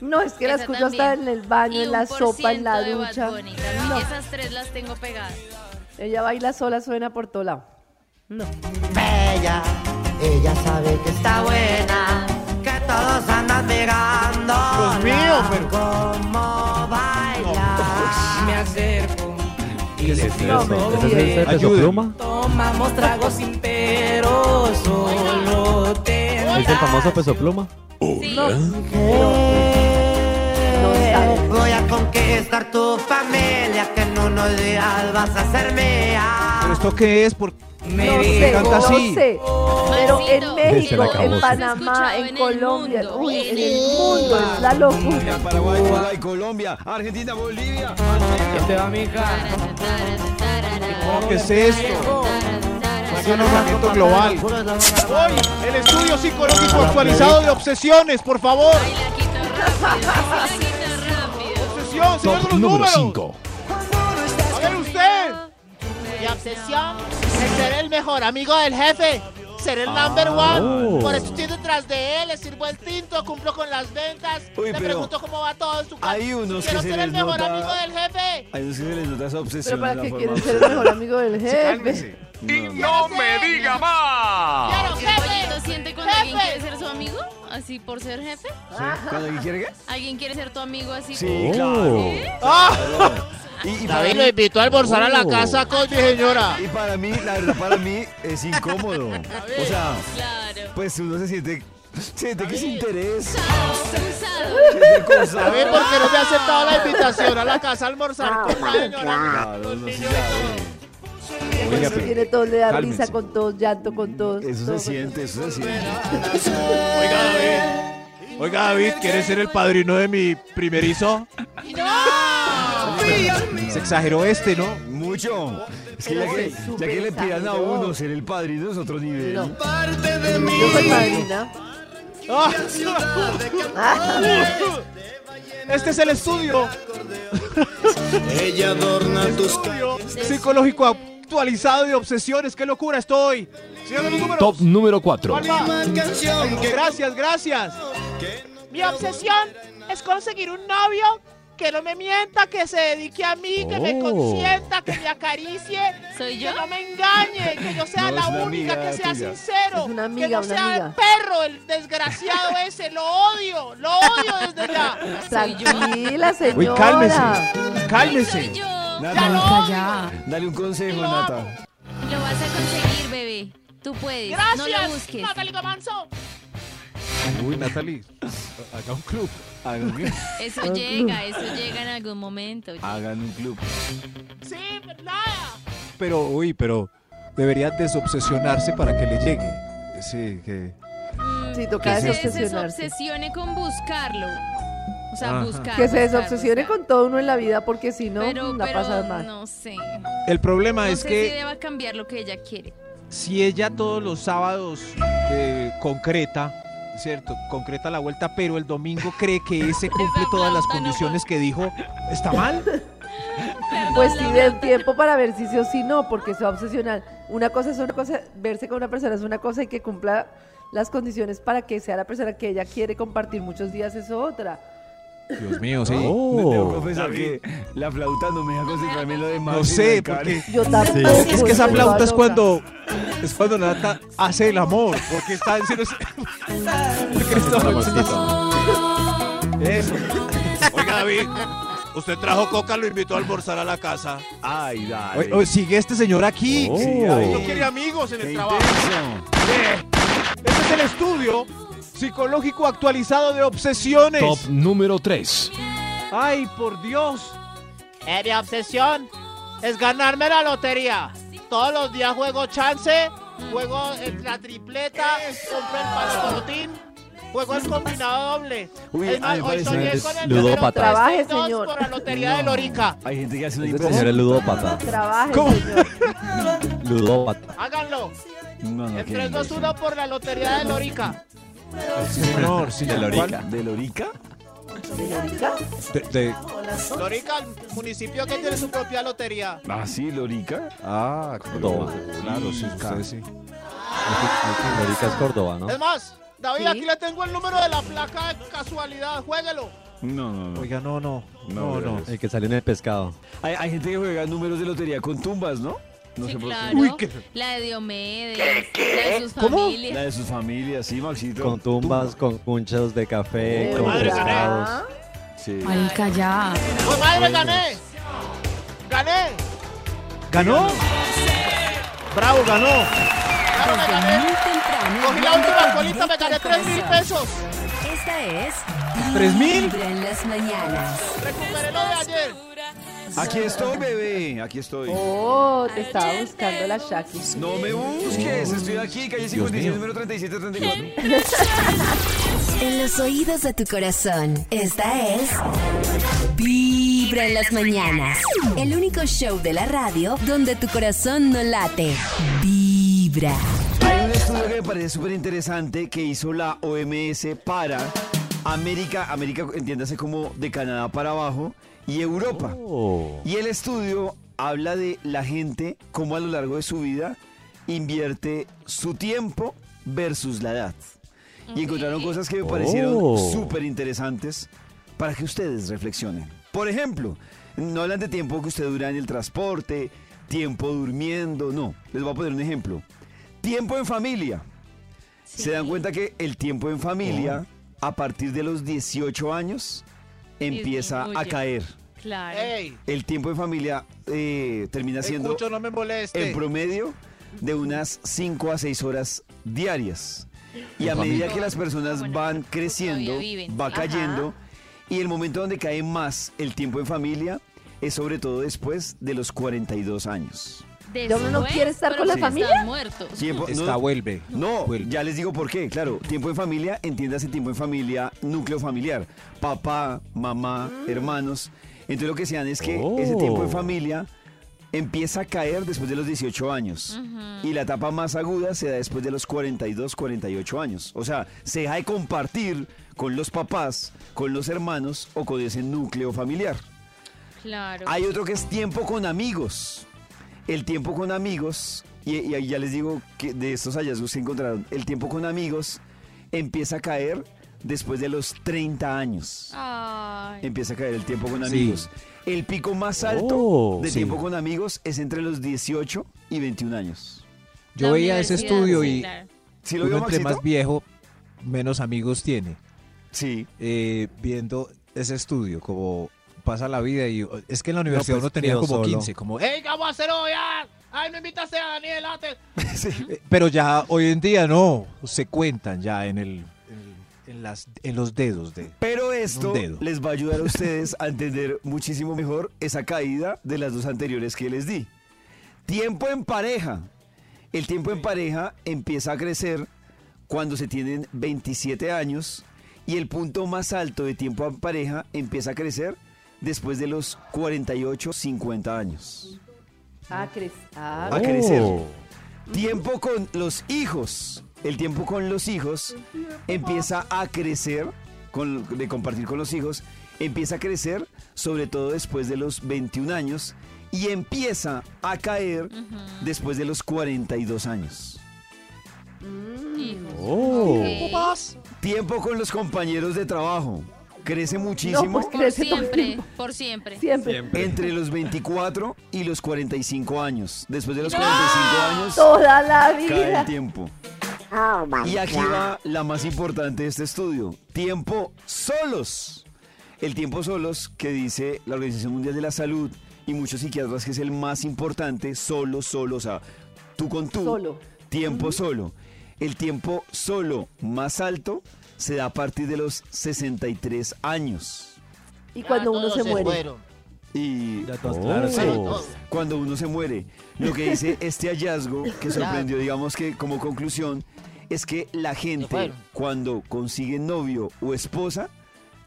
No, es que la escucho hasta en también. el baño, Y en la sopa, en la ducha. También. No, Esas tres las tengo pegadas. ella baila sola, suena por todo lado. No. Bella, ella sabe que está buena, que todos andan mirando. Dios mío, pero- Cómo baila. Me acerco ¿Qué es eso? No, ¿Ese me es de Peso Ayuden. Pluma? Tomamos tragos sin pero, solo te ¿Es el famoso Peso Pluma? Sí. No. Voy a conquistar tu familia, que en unos días vas a ser mía. ¿Pero esto qué es? Por... Me No sé, canta no así. sé. Pero en México, en. Panamá, en Colombia, uy, en el mundo, es la locura. Paraguay, Colombia, Argentina, Bolivia. ¿Qué es esto? Es un ordenamiento global. Hoy, el estudio psicológico actualizado de obsesiones, por favor. Obsesión, señor de los número números. 5. A ver usted. Mi obsesión es ser el mejor amigo del jefe. Ser el number one. Oh. Por eso estoy detrás de él. Le sirvo el tinto, cumplo con las ventas. Uy, le pregunto cómo va todo en su casa. hay unos Quiero que se ser el les mejor nota- amigo del jefe. Hay unos que se les nota esa obsesión. Pero para qué quieren ser el mejor amigo del jefe. Cálmese. ¡No me diga más! ¿El jefe. pollito siente cuando alguien Jefe. quiere ser su amigo? Así por ser jefe. ¿Cuándo alguien quiere qué? ¿Alguien quiere ser tu amigo así? Sí, Oh. claro. Ah, Y, David mí, lo invitó a almorzar a la Oh. casa con mi señora. y para mí, la verdad, para mí es incómodo. O sea, Claro. pues uno se siente, siente que es interés. A ver, ¿por qué no me ha aceptado la invitación a la casa a almorzar Ah, con la señora? No Oiga, pero tiene todo, le da risa con todos, llanto con todos. Eso todo se siente, eso se siente. Oiga, David. Oiga, David, ¿quieres ser el padrino de mi primerizo? Se exageró este, ¿no? Mucho. Es que ya que, ya que le pidan a uno ser el padrino es otro nivel. No. parte de mí. Yo soy. Ah, Ah, este es el estudio. Ella adorna tus Estudio psicológico actualizado de obsesiones. ¡Qué locura estoy! Top número 4. ¿Cuál va? canción que Gracias, gracias. Mi obsesión es conseguir un novio que no me mienta, que se dedique a mí, que me Oh. consienta, que me acaricie, ¿Soy yo? que no me engañe, que yo sea No, la única, que sea tuya. sincero, que no una sea amiga. el perro, el desgraciado ese, lo odio, lo odio desde ya. ¿Soy yo? Tranquila, señora. Uy, cálmese. Soy Cálmese. yo. Nata, Ya lo dale un consejo, Lo Nata. Lo vas a conseguir, bebé. Tú puedes. No lo Gracias, busques. Natalito Manso. Uy, Natalie, haga un club. Hagan, Eso llega, eso llega en algún momento. hagan un club. Sí, pero nada. Pero, uy, pero debería desobsesionarse para que le llegue. Sí, que... Sí, Que toca se desobsesionarse. desobsesione con buscarlo. O sea, Ajá. buscar. Que se desobsesione buscar. con todo uno en la vida porque si no, Pero, la pero pasa mal. no sé. El problema No es sé que si deba cambiar lo que ella quiere. si ella todos los sábados eh, concreta, ¿cierto? Concreta la vuelta, pero el domingo cree que ese cumple todas las condiciones que dijo, ¿está mal? Pues sí, den tiempo para ver si sí o si no, porque se va a obsesionar. Una cosa es una cosa, verse con una persona es una cosa y que cumpla las condiciones para que sea la persona que ella quiere compartir muchos días es otra. Dios mío, sí. Me debo confesar que la flauta no me deja concentrarme en lo demás. No sé, porque Yo tampoco. es que esa flauta es cuando es cuando Nata hace el amor, porque está en serio. porque. Eso. Oiga, David, usted trajo coca, lo invitó a almorzar a la casa. Ay, dale. Oye, oye, sigue este señor aquí. Oh. Sí, ay, No quiere amigos en qué el trabajo. intenso. Este es el estudio psicológico actualizado de obsesiones. Top número 3. Ay, por Dios. Eh, mi obsesión es ganarme la lotería. Todos los días juego chance, juego en la tripleta, compro el pastorotín, juego el combinado doble. Uy, es más, hoy soñé con el ludópata. Trabaje, 362 señor. por la lotería de Lorica. Hay gente que hace una inversión. señor es ludópata. Trabaje, ¿Cómo? señor. Ludópata. Háganlo. No, no, El qué 321 por la lotería de Lorica. Señor, sí, De ¿cuál? Lorica. ¿De Lorica? De- de- Lorica, el municipio que tiene su propia lotería. Ah, sí, Lorica. Ah, Córdoba. Claro, sí, ustedes sí. Lorica es Córdoba, ¿no? Es más, David, Sí. aquí le tengo el número de la placa de casualidad. Juéguelo. No, no, no. Oiga, no, no. No, No. El que salió en el pescado. Hay, hay gente que juega números de lotería con tumbas, ¿no? No sí, sé por claro. qué. Uy, qué- La de Diomedes, la de sus ¿Cómo? familias. La de sus familias, sí, Maxito. Con tumbas, con cunchos de café, ¿De con madre, verdad? pescados. Sí. Marica, ya. ¡Pues madre, gané! ¡Gané! ¿Ganó? Bravo, ganó. ¡Claro, me gané! muy temprano. Cogí la enviándote última colita, me gané al 3 mil pesos. Esta es ¿Tres mil? Vibra en las mañanas. Recuperé lo de ayer. Aquí estoy, bebé. Aquí estoy. Oh, te estaba buscando la Shaki. No me busques. Estoy aquí, calle 56, número 3734. En los oídos de tu corazón, esta es Vibra en las mañanas. El único show de la radio donde tu corazón no late. Vibra. Hay un estudio que me parece súper interesante que hizo la OMS para América, América entiéndase como de Canadá para abajo, y Europa. Oh. Y el estudio habla de la gente, cómo a lo largo de su vida invierte su tiempo versus la edad. Y encontraron cosas que me parecieron Oh. súper interesantes para que ustedes reflexionen. Por ejemplo, no hablan de tiempo que usted dura en el transporte, tiempo durmiendo, no. Les voy a poner un ejemplo. Tiempo en familia. Se dan cuenta que el tiempo en familia, a partir de los 18 años, empieza a Disminuye. caer. Claro. ¡Ey! El tiempo en familia eh, termina siendo Escucho, no me moleste. en promedio de unas 5 a 6 horas diarias. Y a medida que las personas van creciendo, todavía viven. va cayendo. Y el momento donde cae más el tiempo en familia es sobre todo después de los 42 años. ¿Ya uno no quiere estar con la sí familia? Están muertos. Tiempo, Está vuelve. no, Vuelve. ya les digo por qué. Claro, tiempo en familia, entiéndase tiempo en familia, núcleo familiar. Papá, mamá, hermanos. Entonces lo que se dan es que Oh. ese tiempo en familia empieza a caer después de los 18 años. Y la etapa más aguda se da después de los 42, 48 años. O sea, se deja de compartir con los papás, con los hermanos o con ese núcleo familiar. Claro. Hay otro que es tiempo con amigos. El tiempo con amigos, y, y ahí ya les digo que de estos hallazgos se encontraron, el tiempo con amigos empieza a caer después de los 30 años. Ay. Empieza a caer el tiempo con Sí. amigos. El pico más alto Oh, de sí. tiempo con amigos es entre los 18 y 21 años. Yo La veía ese estudio sí, y claro. ¿Sí lo uno vio, entre más viejo, menos amigos tiene. Sí. Eh, viendo ese estudio, como pasa la vida y es que en la universidad pues, uno tenía como solo. 15, como, "Eh", ¡Ey, ¿qué vamos a hacer hoy? ah? ¡Ay, no invitaste a Daniel antes! eh, pero ya hoy en día no, se cuentan ya en el, en, en las, en los dedos de... Pero esto dedo. les va a ayudar a ustedes a entender muchísimo mejor esa caída de las dos anteriores que les di. Tiempo en pareja. El tiempo en pareja empieza a crecer cuando se tienen 27 años y el punto más alto de tiempo en pareja empieza a crecer después de los 48, 50 años. Ah, cre- ah, A crecer. Oh. Tiempo con los hijos. El tiempo con los hijos empieza a crecer, con, de compartir con los hijos, empieza a crecer sobre todo después de los 21 años y empieza a caer después de los 42 años. Hijos. Oh. Ok. Tiempo con los compañeros de trabajo. Crece muchísimo. No, pues Por crece el siempre, por siempre. Siempre. Entre los 24 y los 45 años. Después de los 45 años, Toda la cae el vida. tiempo. Y aquí va la más importante de este estudio. Tiempo solos. El tiempo solos que dice la Organización Mundial de la Salud y muchos psiquiatras que es el más importante, solo, solo, o sea, tú con tú. Solo. Tiempo solo. El tiempo solo más alto se da a partir de los 63 años. Y cuando uno se muere. Y todos, claro, sí. Oh. cuando uno se muere, lo que dice este hallazgo que sorprendió, digamos que como conclusión, es que la gente fueron. cuando consigue novio o esposa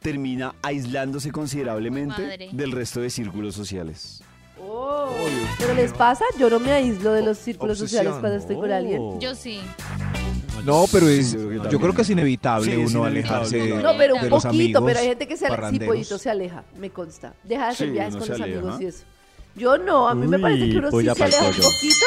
termina aislándose considerablemente del resto de círculos sociales. Oh, ¿Pero les pasa? Yo no me aíslo de los círculos Obsesión. sociales cuando estoy con alguien. Oh. Yo sí. No, pero es, yo creo que yo también. creo que es inevitable Sí, es uno inevitable. alejarse No, pero un de los poquito, amigos. pero hay gente que se aleja. Sí, pollito se aleja, me consta. Deja de hacer Sí, viajes uno con los aleja. amigos y eso. Yo no, a mí me parece que uno sí se aleja un poquito,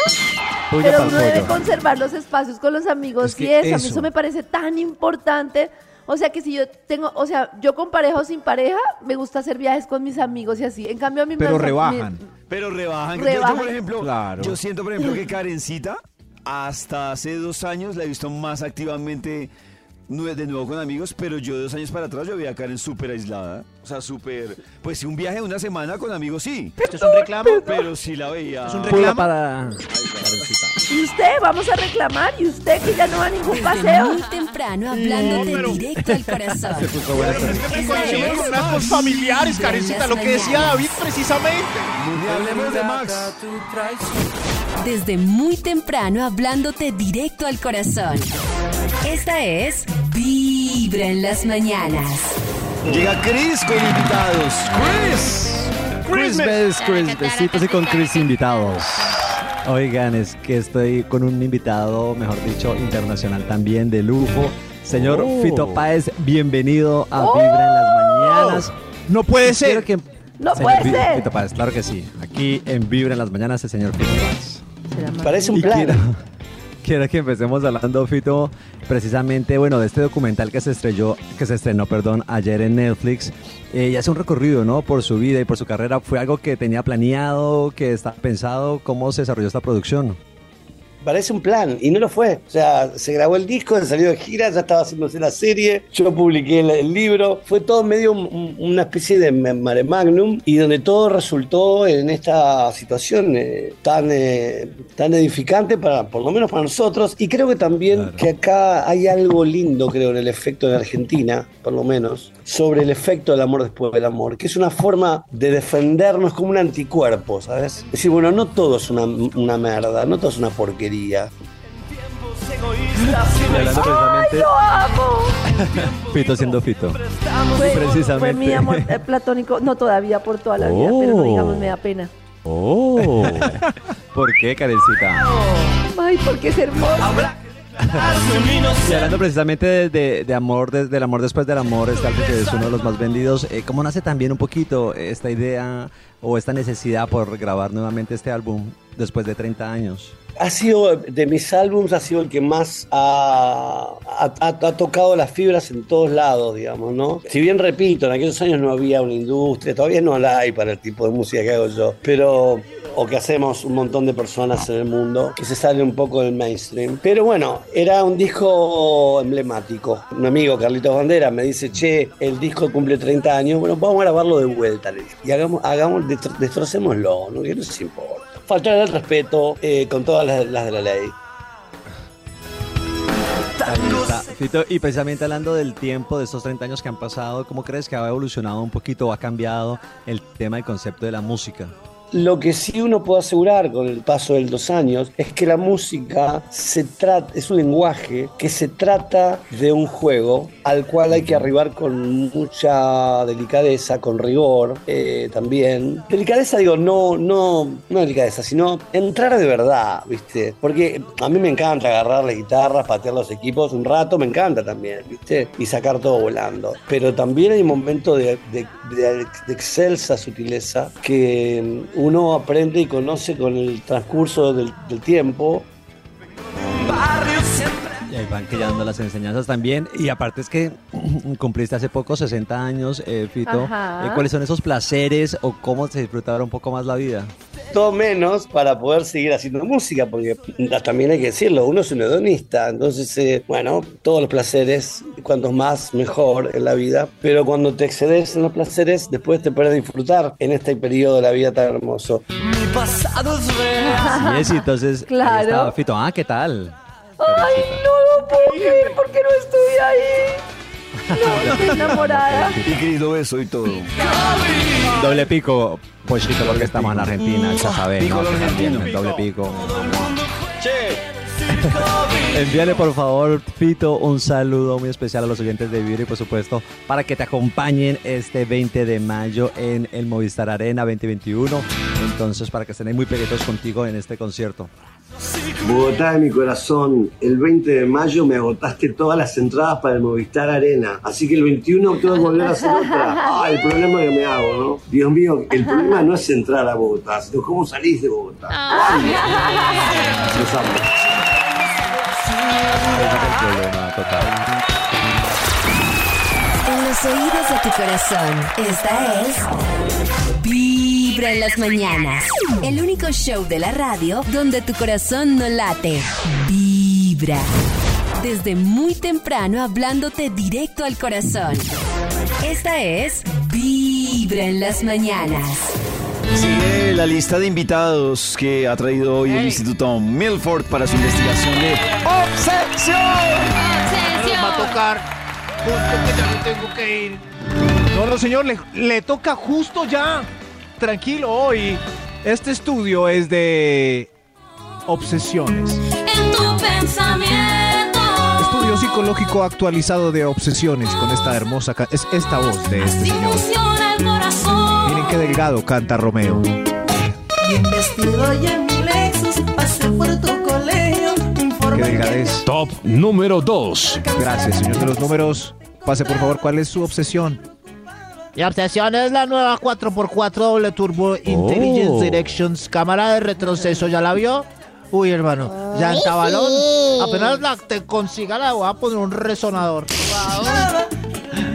pero uno debe conservar los espacios con los amigos Es que y eso, a mí eso. me parece tan importante. O sea que si yo tengo, o sea, yo con pareja o sin pareja, me gusta hacer viajes con mis amigos y así. En cambio a mí Pero me rebajan. Pero rebajan. Yo- Yo, Rebajan. por ejemplo, Claro. yo siento, por ejemplo, que Karencita hasta hace dos años la he visto más activamente de nuevo con amigos, pero yo dos años para atrás yo veía a Karen súper aislada. O sea, súper... Pues sí, un viaje de una semana con amigos, sí. ¿Esto es un reclamo? Pero sí la veía... ¿Es un reclamo? para... ¿Y usted? Vamos a reclamar. ¿Y usted que ya no va a ningún paseo? muy temprano hablándote directo al corazón. Me conexión con unas familiares, carecita, lo que decía David precisamente. Hablemos de Max. Desde muy temprano hablándote directo al corazón. Esta es Vibra en las mañanas. Llega Chris con invitados. Chris. Christmas, Chris, besitos y con Chris invitados. Oigan, es que estoy con un invitado, mejor dicho, internacional también, de lujo. Señor Oh. Fito Páez, bienvenido a Vibra en las Mañanas. No puede ser. que- No Señor puede ser. Fito Páez, claro que sí. Aquí en Vibra en las Mañanas, el señor Fito Páez. Parece un plan. quiero, quiero que empecemos hablando, Fito, precisamente, bueno, de este documental que se estrelló, que se estrenó, perdón, ayer en Netflix. Eh, y hace un recorrido, ¿no? Por su vida y por su carrera. ¿Fue algo que tenía planeado, que está pensado? ¿Cómo se desarrolló esta producción? Parece un plan, y no lo fue. O sea, se grabó el disco, se salió de gira, ya estaba haciéndose la serie, yo publiqué el, el libro, fue todo medio un- un- una especie de ma- mare magnum, y donde todo resultó en esta situación eh, tan, eh, tan edificante, para, por lo menos para nosotros, y creo que también que acá hay algo lindo, creo, en el efecto en Argentina, por lo menos, sobre el efecto del amor después del amor, que es una forma de defendernos como un anticuerpo, ¿sabes? Es decir, bueno, no todo es una, una merda, no todo es una porquería. Y hablando precisamente, ¡Lo amo! Fito siendo Fito. Fue, Precisamente. fue mi amor eh, platónico, no todavía por toda la vida, pero no Oh. digamos me da pena. Oh, ¿por qué, Karencita? Ay, porque es hermoso. Y hablando precisamente de, de- de amor, de- del amor después del amor, este álbum que es uno de los más vendidos, eh, ¿cómo nace también un poquito esta idea o esta necesidad por grabar nuevamente este álbum después de 30 años? Ha sido, de mis álbums, ha sido el que más ha, ha- ha- tocado las fibras en todos lados, digamos, ¿no? Si bien repito, en aquellos años no había una industria, todavía no la hay para el tipo de música que hago yo, pero o que hacemos un montón de personas en el mundo, que se sale un poco del mainstream. Pero bueno, era un disco emblemático. Un amigo, Carlitos Bandera, me dice, che, el disco cumple 30 años, bueno, vamos a grabarlo de vuelta. le dije. Y hagamos, hagamos destro- destrocémoslo, ¿no? Que no se importa. Faltar el respeto eh, con todas las, de la ley. Y precisamente hablando del tiempo, de estos 30 años que han pasado, ¿cómo crees que ha evolucionado un poquito o ha cambiado el tema y concepto de la música? Lo que sí uno puede asegurar con el paso de los años es que la música se trata, es un lenguaje que se trata de un juego al cual hay que arribar con mucha delicadeza, con rigor eh, también. Delicadeza digo, no, no, no delicadeza, sino entrar de verdad, ¿viste? Porque a mí me encanta agarrar la guitarra, patear los equipos un rato, me encanta también, ¿viste? Y sacar todo volando. Pero también hay un momento de, de- de- de excelsa sutileza que uno aprende y conoce con el transcurso del, tiempo. Y ahí van quedando las enseñanzas también. Y aparte es que cumpliste hace poco 60 años, eh, Fito. Ajá. Eh, ¿Cuáles son esos placeres o cómo se disfrutar un poco más la vida? todo menos para poder seguir haciendo música, porque también hay que decirlo, uno es un hedonista, entonces, eh, bueno, todos los placeres, cuantos más, mejor en la vida, pero cuando te excedes en los placeres, después te puedes disfrutar en este periodo de la vida tan hermoso. Mi pasado es real. Así es, y entonces. Claro. Fito, ah, ¿qué tal? Ay, no lo puedo creer porque no estuve ahí. No, estoy enamorada. Y Cris lo beso y todo. Doble pico, pochito, porque estamos en Argentina, ya sabes, Pico ¿no? argentino. Doble pico. Envíale por favor, Fito, un saludo muy especial a los oyentes de Vibra y por supuesto para que te acompañen este 20 de mayo en el Movistar Arena 2021. Entonces, para que estén ahí muy peguitos contigo en este concierto. Bogotá de mi corazón, el 20 de mayo me agotaste todas las entradas para el Movistar Arena, así que el 21 tengo que volver a hacer otra. Ah, el problema que me hago, ¿no? Dios mío, el problema no es entrar a Bogotá, sino cómo salís de Bogotá. Los amo. En los oídos de tu corazón, esta es Vibra en las mañanas. El único show de la radio donde tu corazón no late. Vibra. Desde muy temprano hablándote directo al corazón. Esta es Vibra en las mañanas. Sigue la lista de invitados que ha traído hoy el Instituto Milford para su investigación de obsesión. Me va a tocar justo que ya me tengo que ir. No, no, señor, le, le toca justo ya. Tranquilo, hoy. Este estudio es de obsesiones. En tu pensamiento. Estudio psicológico actualizado de obsesiones con esta hermosa... Es esta voz de este señor. Funciona el corazón. Miren qué delgado canta Romeo. Bien vestido y en mi Lexus pasé por tu colegio. Qué Informe delgadez. Top número 2. Gracias, señor de los números. Pase, por favor, ¿cuál es su obsesión? Mi obsesión es la nueva 4x4 doble turbo Intelligence Directions, cámara de retroceso, ¿ya la vio? Uy, hermano, ya en tabalón. Apenas la te consiga la voy a poner un resonador.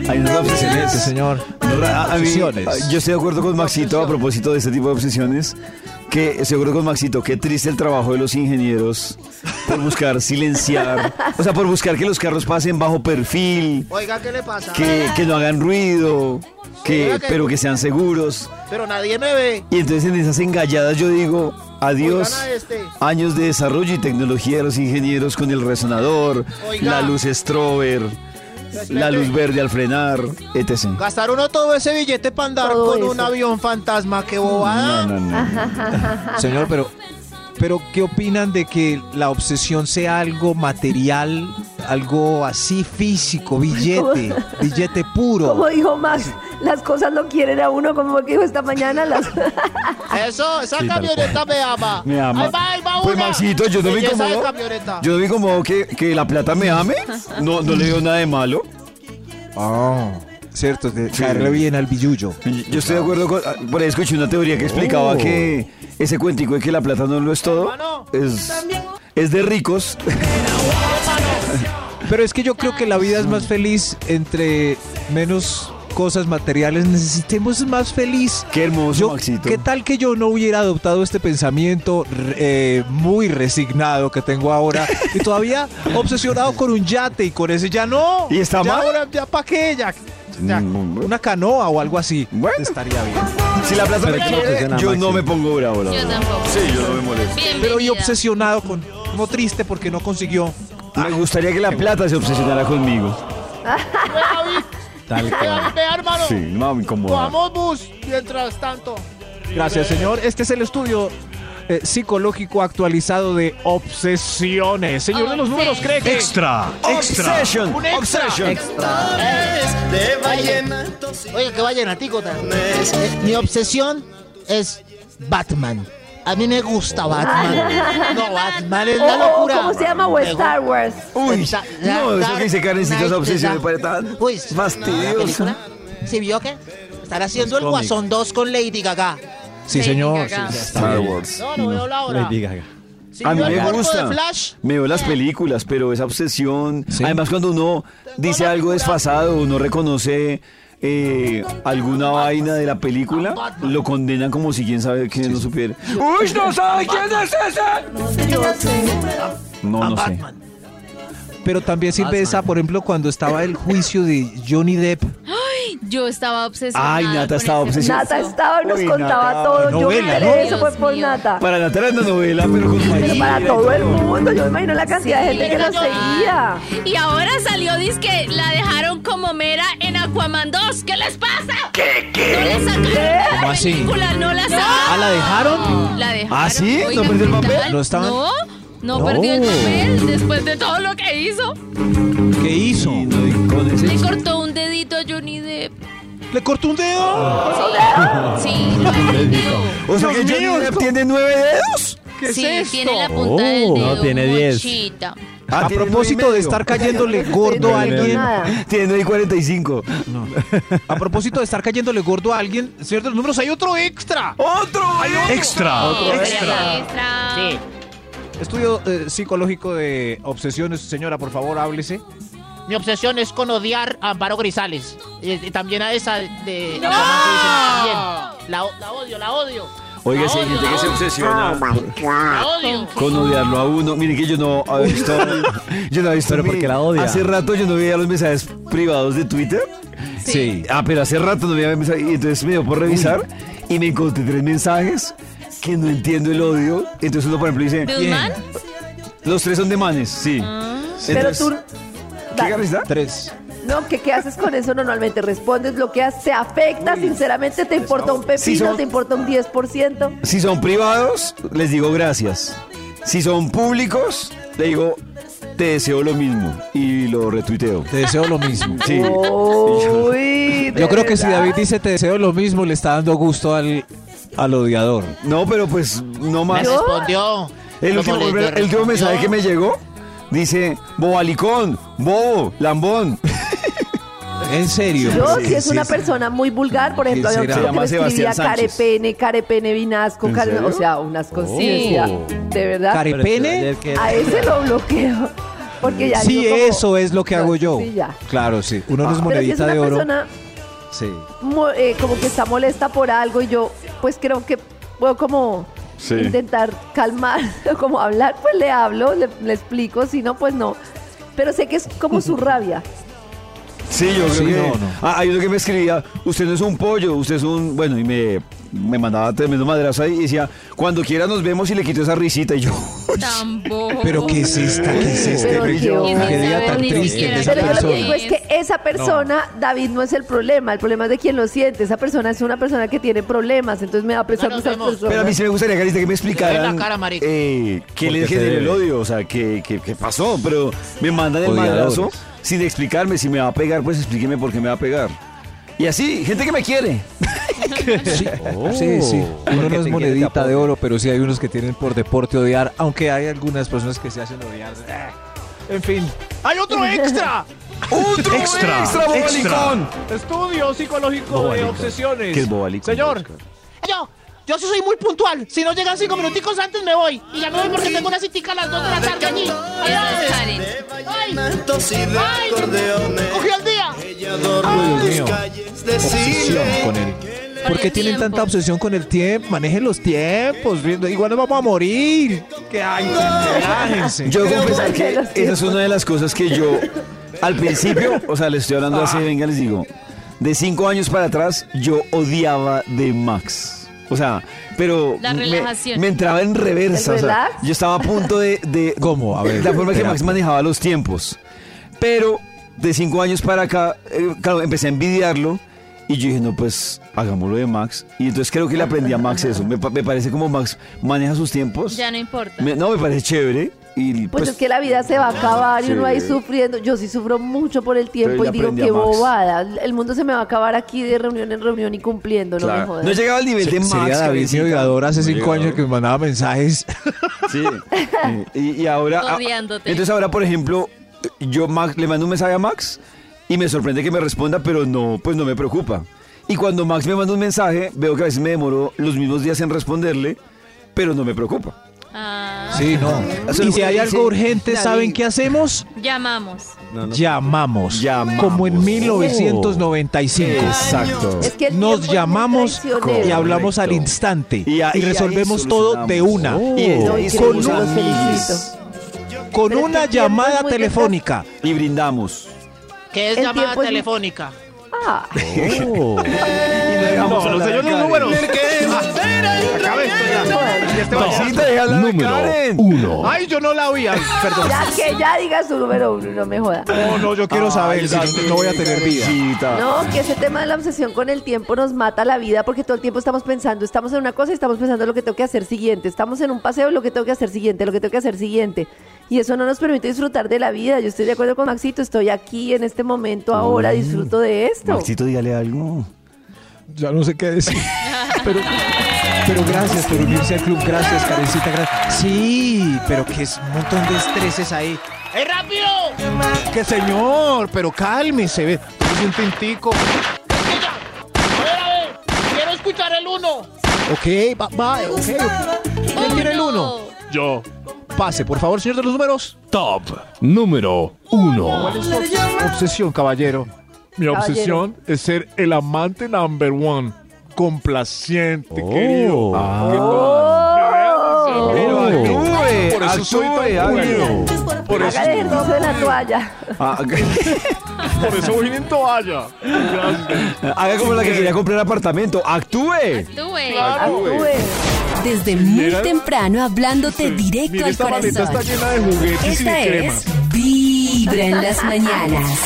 Hay unas obsesiones. Señor. A- a mí- Obsesiones. yo estoy de acuerdo con Maxito a propósito de este tipo de obsesiones. Que estoy de acuerdo con Maxito, qué triste el trabajo de los ingenieros por buscar silenciar, o sea, por buscar que los carros pasen bajo perfil, Oiga, ¿qué le pasa? que, que no hagan ruido, que, pero que sean seguros. Pero nadie me ve. Y entonces en esas engalladas yo digo, adiós este. años de desarrollo y tecnología de los ingenieros con el resonador, Oiga. la luz strober, la luz verde al frenar, etc. Gastar uno todo ese billete para andar Todo con eso. un avión fantasma, qué bobada. No, no, no. Señor, pero, pero ¿qué opinan de que la obsesión sea algo material, algo así físico, billete, billete puro? Como dijo Max, las cosas lo quieren a uno, como que dijo esta mañana. Las... Eso, esa Sí, camioneta me ama. Me ama. Ahí va, ahí va Pues. Maxito, yo no incomodo. camioneta. Yo no me incomodo que, que la plata me ame. No, no le veo nada de malo. Ah, cierto, de caerle bien al billullo. Yo estoy de acuerdo con. ah, Por ahí escuché una teoría que explicaba Oh. que ese cuentico de que la plata no lo es todo. Es, es de ricos. Pero es que yo creo que la vida es más feliz entre menos cosas materiales. Necesitemos más feliz. Qué hermoso, Yo- Maxito. ¿Qué tal que yo no hubiera adoptado este pensamiento eh, muy resignado que tengo ahora y todavía obsesionado con un yate y con ese ya no? ¿Y está ya mal? Ahora, ya para qué, ya, una canoa o algo así. Estaría bien. Si la plata Pero me ¿qué le quiere, yo no me pongo bravo, la Yo verdad. tampoco. Sí, yo no me molesto. Pero y obsesionado con, como triste porque no consiguió. Me gustaría que la plata se obsesionara conmigo. Tal cual. Vea, hermano. Sí, no me incomoda. Vamos, bus, mientras tanto. Gracias, señor. Este es el estudio eh, psicológico actualizado de obsesiones. Señor de los números, ¿cree que Extra, extra. Obsession. Un extra. Obsession. de vallenato. Oye, qué vallenaticos. Eh, Mi obsesión es Batman. A mí me gusta Batman. No, Batman es la locura. ¿Cómo se llama? O Me Star Wars. Uy, no, la- eso que dice Karencita, esa la- obsesión la- me parece tan Uy, ¿la fastidiosa. película? ¿Sí vio qué? Están haciendo el. Guasón 2 con Lady Gaga. Sí, señor. Sí, Star. Wars. No, no veo la hora. Lady Gaga. A mí me gusta. Flash. Me veo las películas, pero esa obsesión. Además, cuando uno dice algo desfasado, uno reconoce eh, alguna vaina de la película, lo condenan como si quién sabe quién no supiera. ¡Uy, no sabe quién es ese! No, no sé. Pero también sirve esa, por ejemplo, cuando estaba el juicio de Johnny Depp. Yo estaba obsesionada. Ay, Nata estaba obsesionada. Nata estaba y nos Uy, contaba Nata, todo. Yo me novela, enteré ¿no? eso fue Dios por mío. Nata. Para Natalia era una novela, pero con Pero María para todo el mundo, yo me imagino la cantidad de gente que lo seguía. Y ahora salió, que la dejaron como mera en Aquaman 2. ¿Qué les pasa? ¿Qué? No la sacaron de la ¿Cómo así? película, no la sacaron. ¿Ah, la dejaron? La dejaron. ¿Ah, sí? ¿No Oigan, perdió el ¿qué papel? tal? ¿No estaban? No, no, No. perdió el papel después de todo lo que hizo. ¿Qué hizo? Con ese- Le cortó un dedito a Johnny Depp. ¿Le cortó un dedo? Sí, lo perdió. O sea que Johnny Depp tiene nueve dedos. ¿Qué sí, es esto? tiene la punta del Oh, dedo. no, tiene diez. mochita. Ah, a propósito de estar cayéndole gordo a alguien. Tiene 9 y 45. A propósito de estar cayéndole gordo a alguien, ¿ciertos números? Hay otro extra. ¡Otro! ¡Hay otro! Extra. Extra. Extra. Sí. Estudio eh, psicológico de obsesiones. Señora, por favor, háblese. Mi obsesión es con odiar a Amparo Grisales. Y, y también a esa de... ¡No! La, la odio, la odio. Oiga, si hay gente que se obsesiona La odio. con odiarlo a uno. Miren que yo no había visto. Yo no había visto. Pero ¿por mi- qué la odia? Hace rato yo no veía los mensajes privados de Twitter. Sí. Ah, pero hace rato no veía mensajes. Y entonces me dio por revisar y me encontré tres mensajes que no entiendo el odio. Entonces uno, por ejemplo, dice. ¿De un man? Los tres son de manes, sí. Pero Entonces, tú, ¿Qué Carlita? Tres. no, ¿qué, ¿qué haces con eso normalmente? ¿Respondes, bloqueas, te afecta? Sinceramente, ¿te importa un pepino? son- ¿Te importa un 10%? Si son privados, les digo gracias. Si son públicos, le digo te deseo lo mismo y lo retuiteo. Te deseo lo mismo. Sí. Uy, Yo creo que si. David dice te deseo lo mismo, le está dando gusto al, al odiador. No, pero pues no Me más. respondió. El último, el último mensaje que me llegó dice bobalicón, bobo, lambón. En serio. Yo, Sí, si es sí, una sí. persona muy vulgar, por ejemplo, un chico que llama escribía carepene, carepene vinasco, o sea, unas cosillas. Oh. De verdad. ¿Carepene? A ese lo bloqueo. Porque ya Sí, yo como- eso es lo que hago yo. Sí, ya. Claro, sí. Uno no es si es monedita una de oro. persona Sí. eh, como que está molesta por algo y yo, pues creo que puedo como Sí. intentar calmar, como hablar, pues le hablo, le, le explico, si no, pues no. Pero sé que es como su rabia. Sí, yo creo Sí, que. no, no. Ah, hay uno que me escribía, usted no es un pollo, usted es un. Bueno, y me, me mandaba tremendo madrazo ahí y decía, cuando quiera nos vemos y le quito esa risita. Y yo, Tampoco. Pero ¿qué es esta? ¿Qué es este? Pero Qué día tan Ni triste siquiera de esa Pero yo lo que digo es que esa persona, David, no es el problema, el problema es de quien lo siente. Esa persona es una persona que tiene problemas, entonces me da pesar vemos. personas. pero a mí sí me gustaría, Carita, que me explicaran. la cara, marica. eh, ¿Qué ¿Por le qué se generó el odio? O sea, ¿qué, qué, qué pasó? Pero me mandan el Odiadores. madrazo sin explicarme. Si me va a pegar, pues explíqueme por qué me va a pegar. Y así, gente que me quiere. Sí, Oh. sí, sí. Uno Porque no es monedita de oro, pero sí hay unos que tienen por deporte odiar, aunque hay algunas personas que se hacen odiar. Eh, En fin. ¡Hay otro extra! ¡Otro Extra, extra, bobalicón! Estudio psicológico de obsesiones. ¿Qué es bobalicón? Señor, Yo, yo sí soy muy puntual. Si no llegan cinco minuticos antes me voy. Y ya me voy porque tengo una citica a las dos de la tarde allí. ¡Ay, ay! ¡Cogió el día! Dios mío. obsesión con él. ¿Por qué tienen tiempo. tanta obsesión con el tiempo? Manejen los tiempos. Igual nos vamos a morir. ¿Qué hay? Relájense. Yo confesar que esa es una de las cosas que yo, al principio, o sea, les estoy hablando así, venga, les digo, de cinco años para atrás, yo odiaba de Max. O sea, pero La me, relajación. me entraba en reversa. ¿El o sea, yo estaba a punto de, de ¿Cómo? A ver, la forma que. Max manejaba los tiempos. Pero de cinco años para acá, eh, claro, empecé a envidiarlo. Y yo dije, no, pues hagámoslo de Max. Y entonces creo que le aprendí a Max eso. Me, pa- me parece como Max maneja sus tiempos. Ya no importa. Me- no, me parece chévere. Y Pues, pues, es que la vida se va a acabar y uno ahí sufriendo. Yo sí sufro mucho por el tiempo y digo, qué bobada. El mundo se me va a acabar aquí de reunión en reunión y cumpliendo, no me jodas. No llegaba al nivel de Max. Sería David mi hace cinco años que me mandaba mensajes. Sí. y, y ahora. ah, Odiándote. Entonces ahora, por ejemplo, yo Max, le mando un mensaje a Max y me sorprende que me responda, pero no, pues no me preocupa. Y cuando Max me manda un mensaje, veo que a veces me demoro los mismos días en responderle, pero no me preocupa. Ah. Sí, no. Y si hay algo urgente, ¿saben qué hacemos? Llamamos. No, no. Llamamos. Llamamos. Como en 1995. Exacto. Es que Nos llamamos y hablamos al instante. Y a- resolvemos todo de una. Y. Con es que una llamada telefónica. Y brindamos. ¿Qué es El llamada es- telefónica? Ah, Oh. Y le No, no sé yo números. Acabe esto ya. Este vaya. Maxito, deja hablar a Número Karen. 1. Ay, yo no la oí. Ay, perdón. ya que ya diga su número uno, no me joda. No, no, yo quiero saber si no, no voy a tener vida. No, que ese tema de la obsesión con el tiempo nos mata la vida porque todo el tiempo estamos pensando, estamos en una cosa y estamos pensando lo que tengo que hacer siguiente, estamos en un paseo, lo que tengo que hacer siguiente, lo que tengo que hacer siguiente. Y eso no nos permite disfrutar de la vida. Yo estoy de acuerdo con Maxito, estoy aquí en este momento ahora, disfruto de esto. Maxito, dígale algo. Ya no sé qué decir. Pero, pero gracias por unirse al club. Gracias, Karencita. Gracias. Sí, pero que es un montón de estreses ahí. ¡Eh, rápido! Que señor, pero cálmese. Ve. Es un tintico. ¡Ella! A ver, a ver. Quiero escuchar el uno. Ok, va, va, ok. ¿Quién tiene el uno? Yo. Pase, por favor, señor de los números. Top número 1. ¿Cuál es su obsesión, caballero? Mi obsesión es ser el amante number one. Complaciente, querido. Oh. Pero actúe, Por eso soy actúe, tan bueno. Por eso, de la toalla. Ah, por eso vine en toalla. Gracias. Haga como la que quería comprar apartamento. Actúe. Actúe. Actúe. Desde muy temprano hablándote directo Mire, al esta corazón. está llena de juguetes y Esta de crema. es Vibra en las mañanas.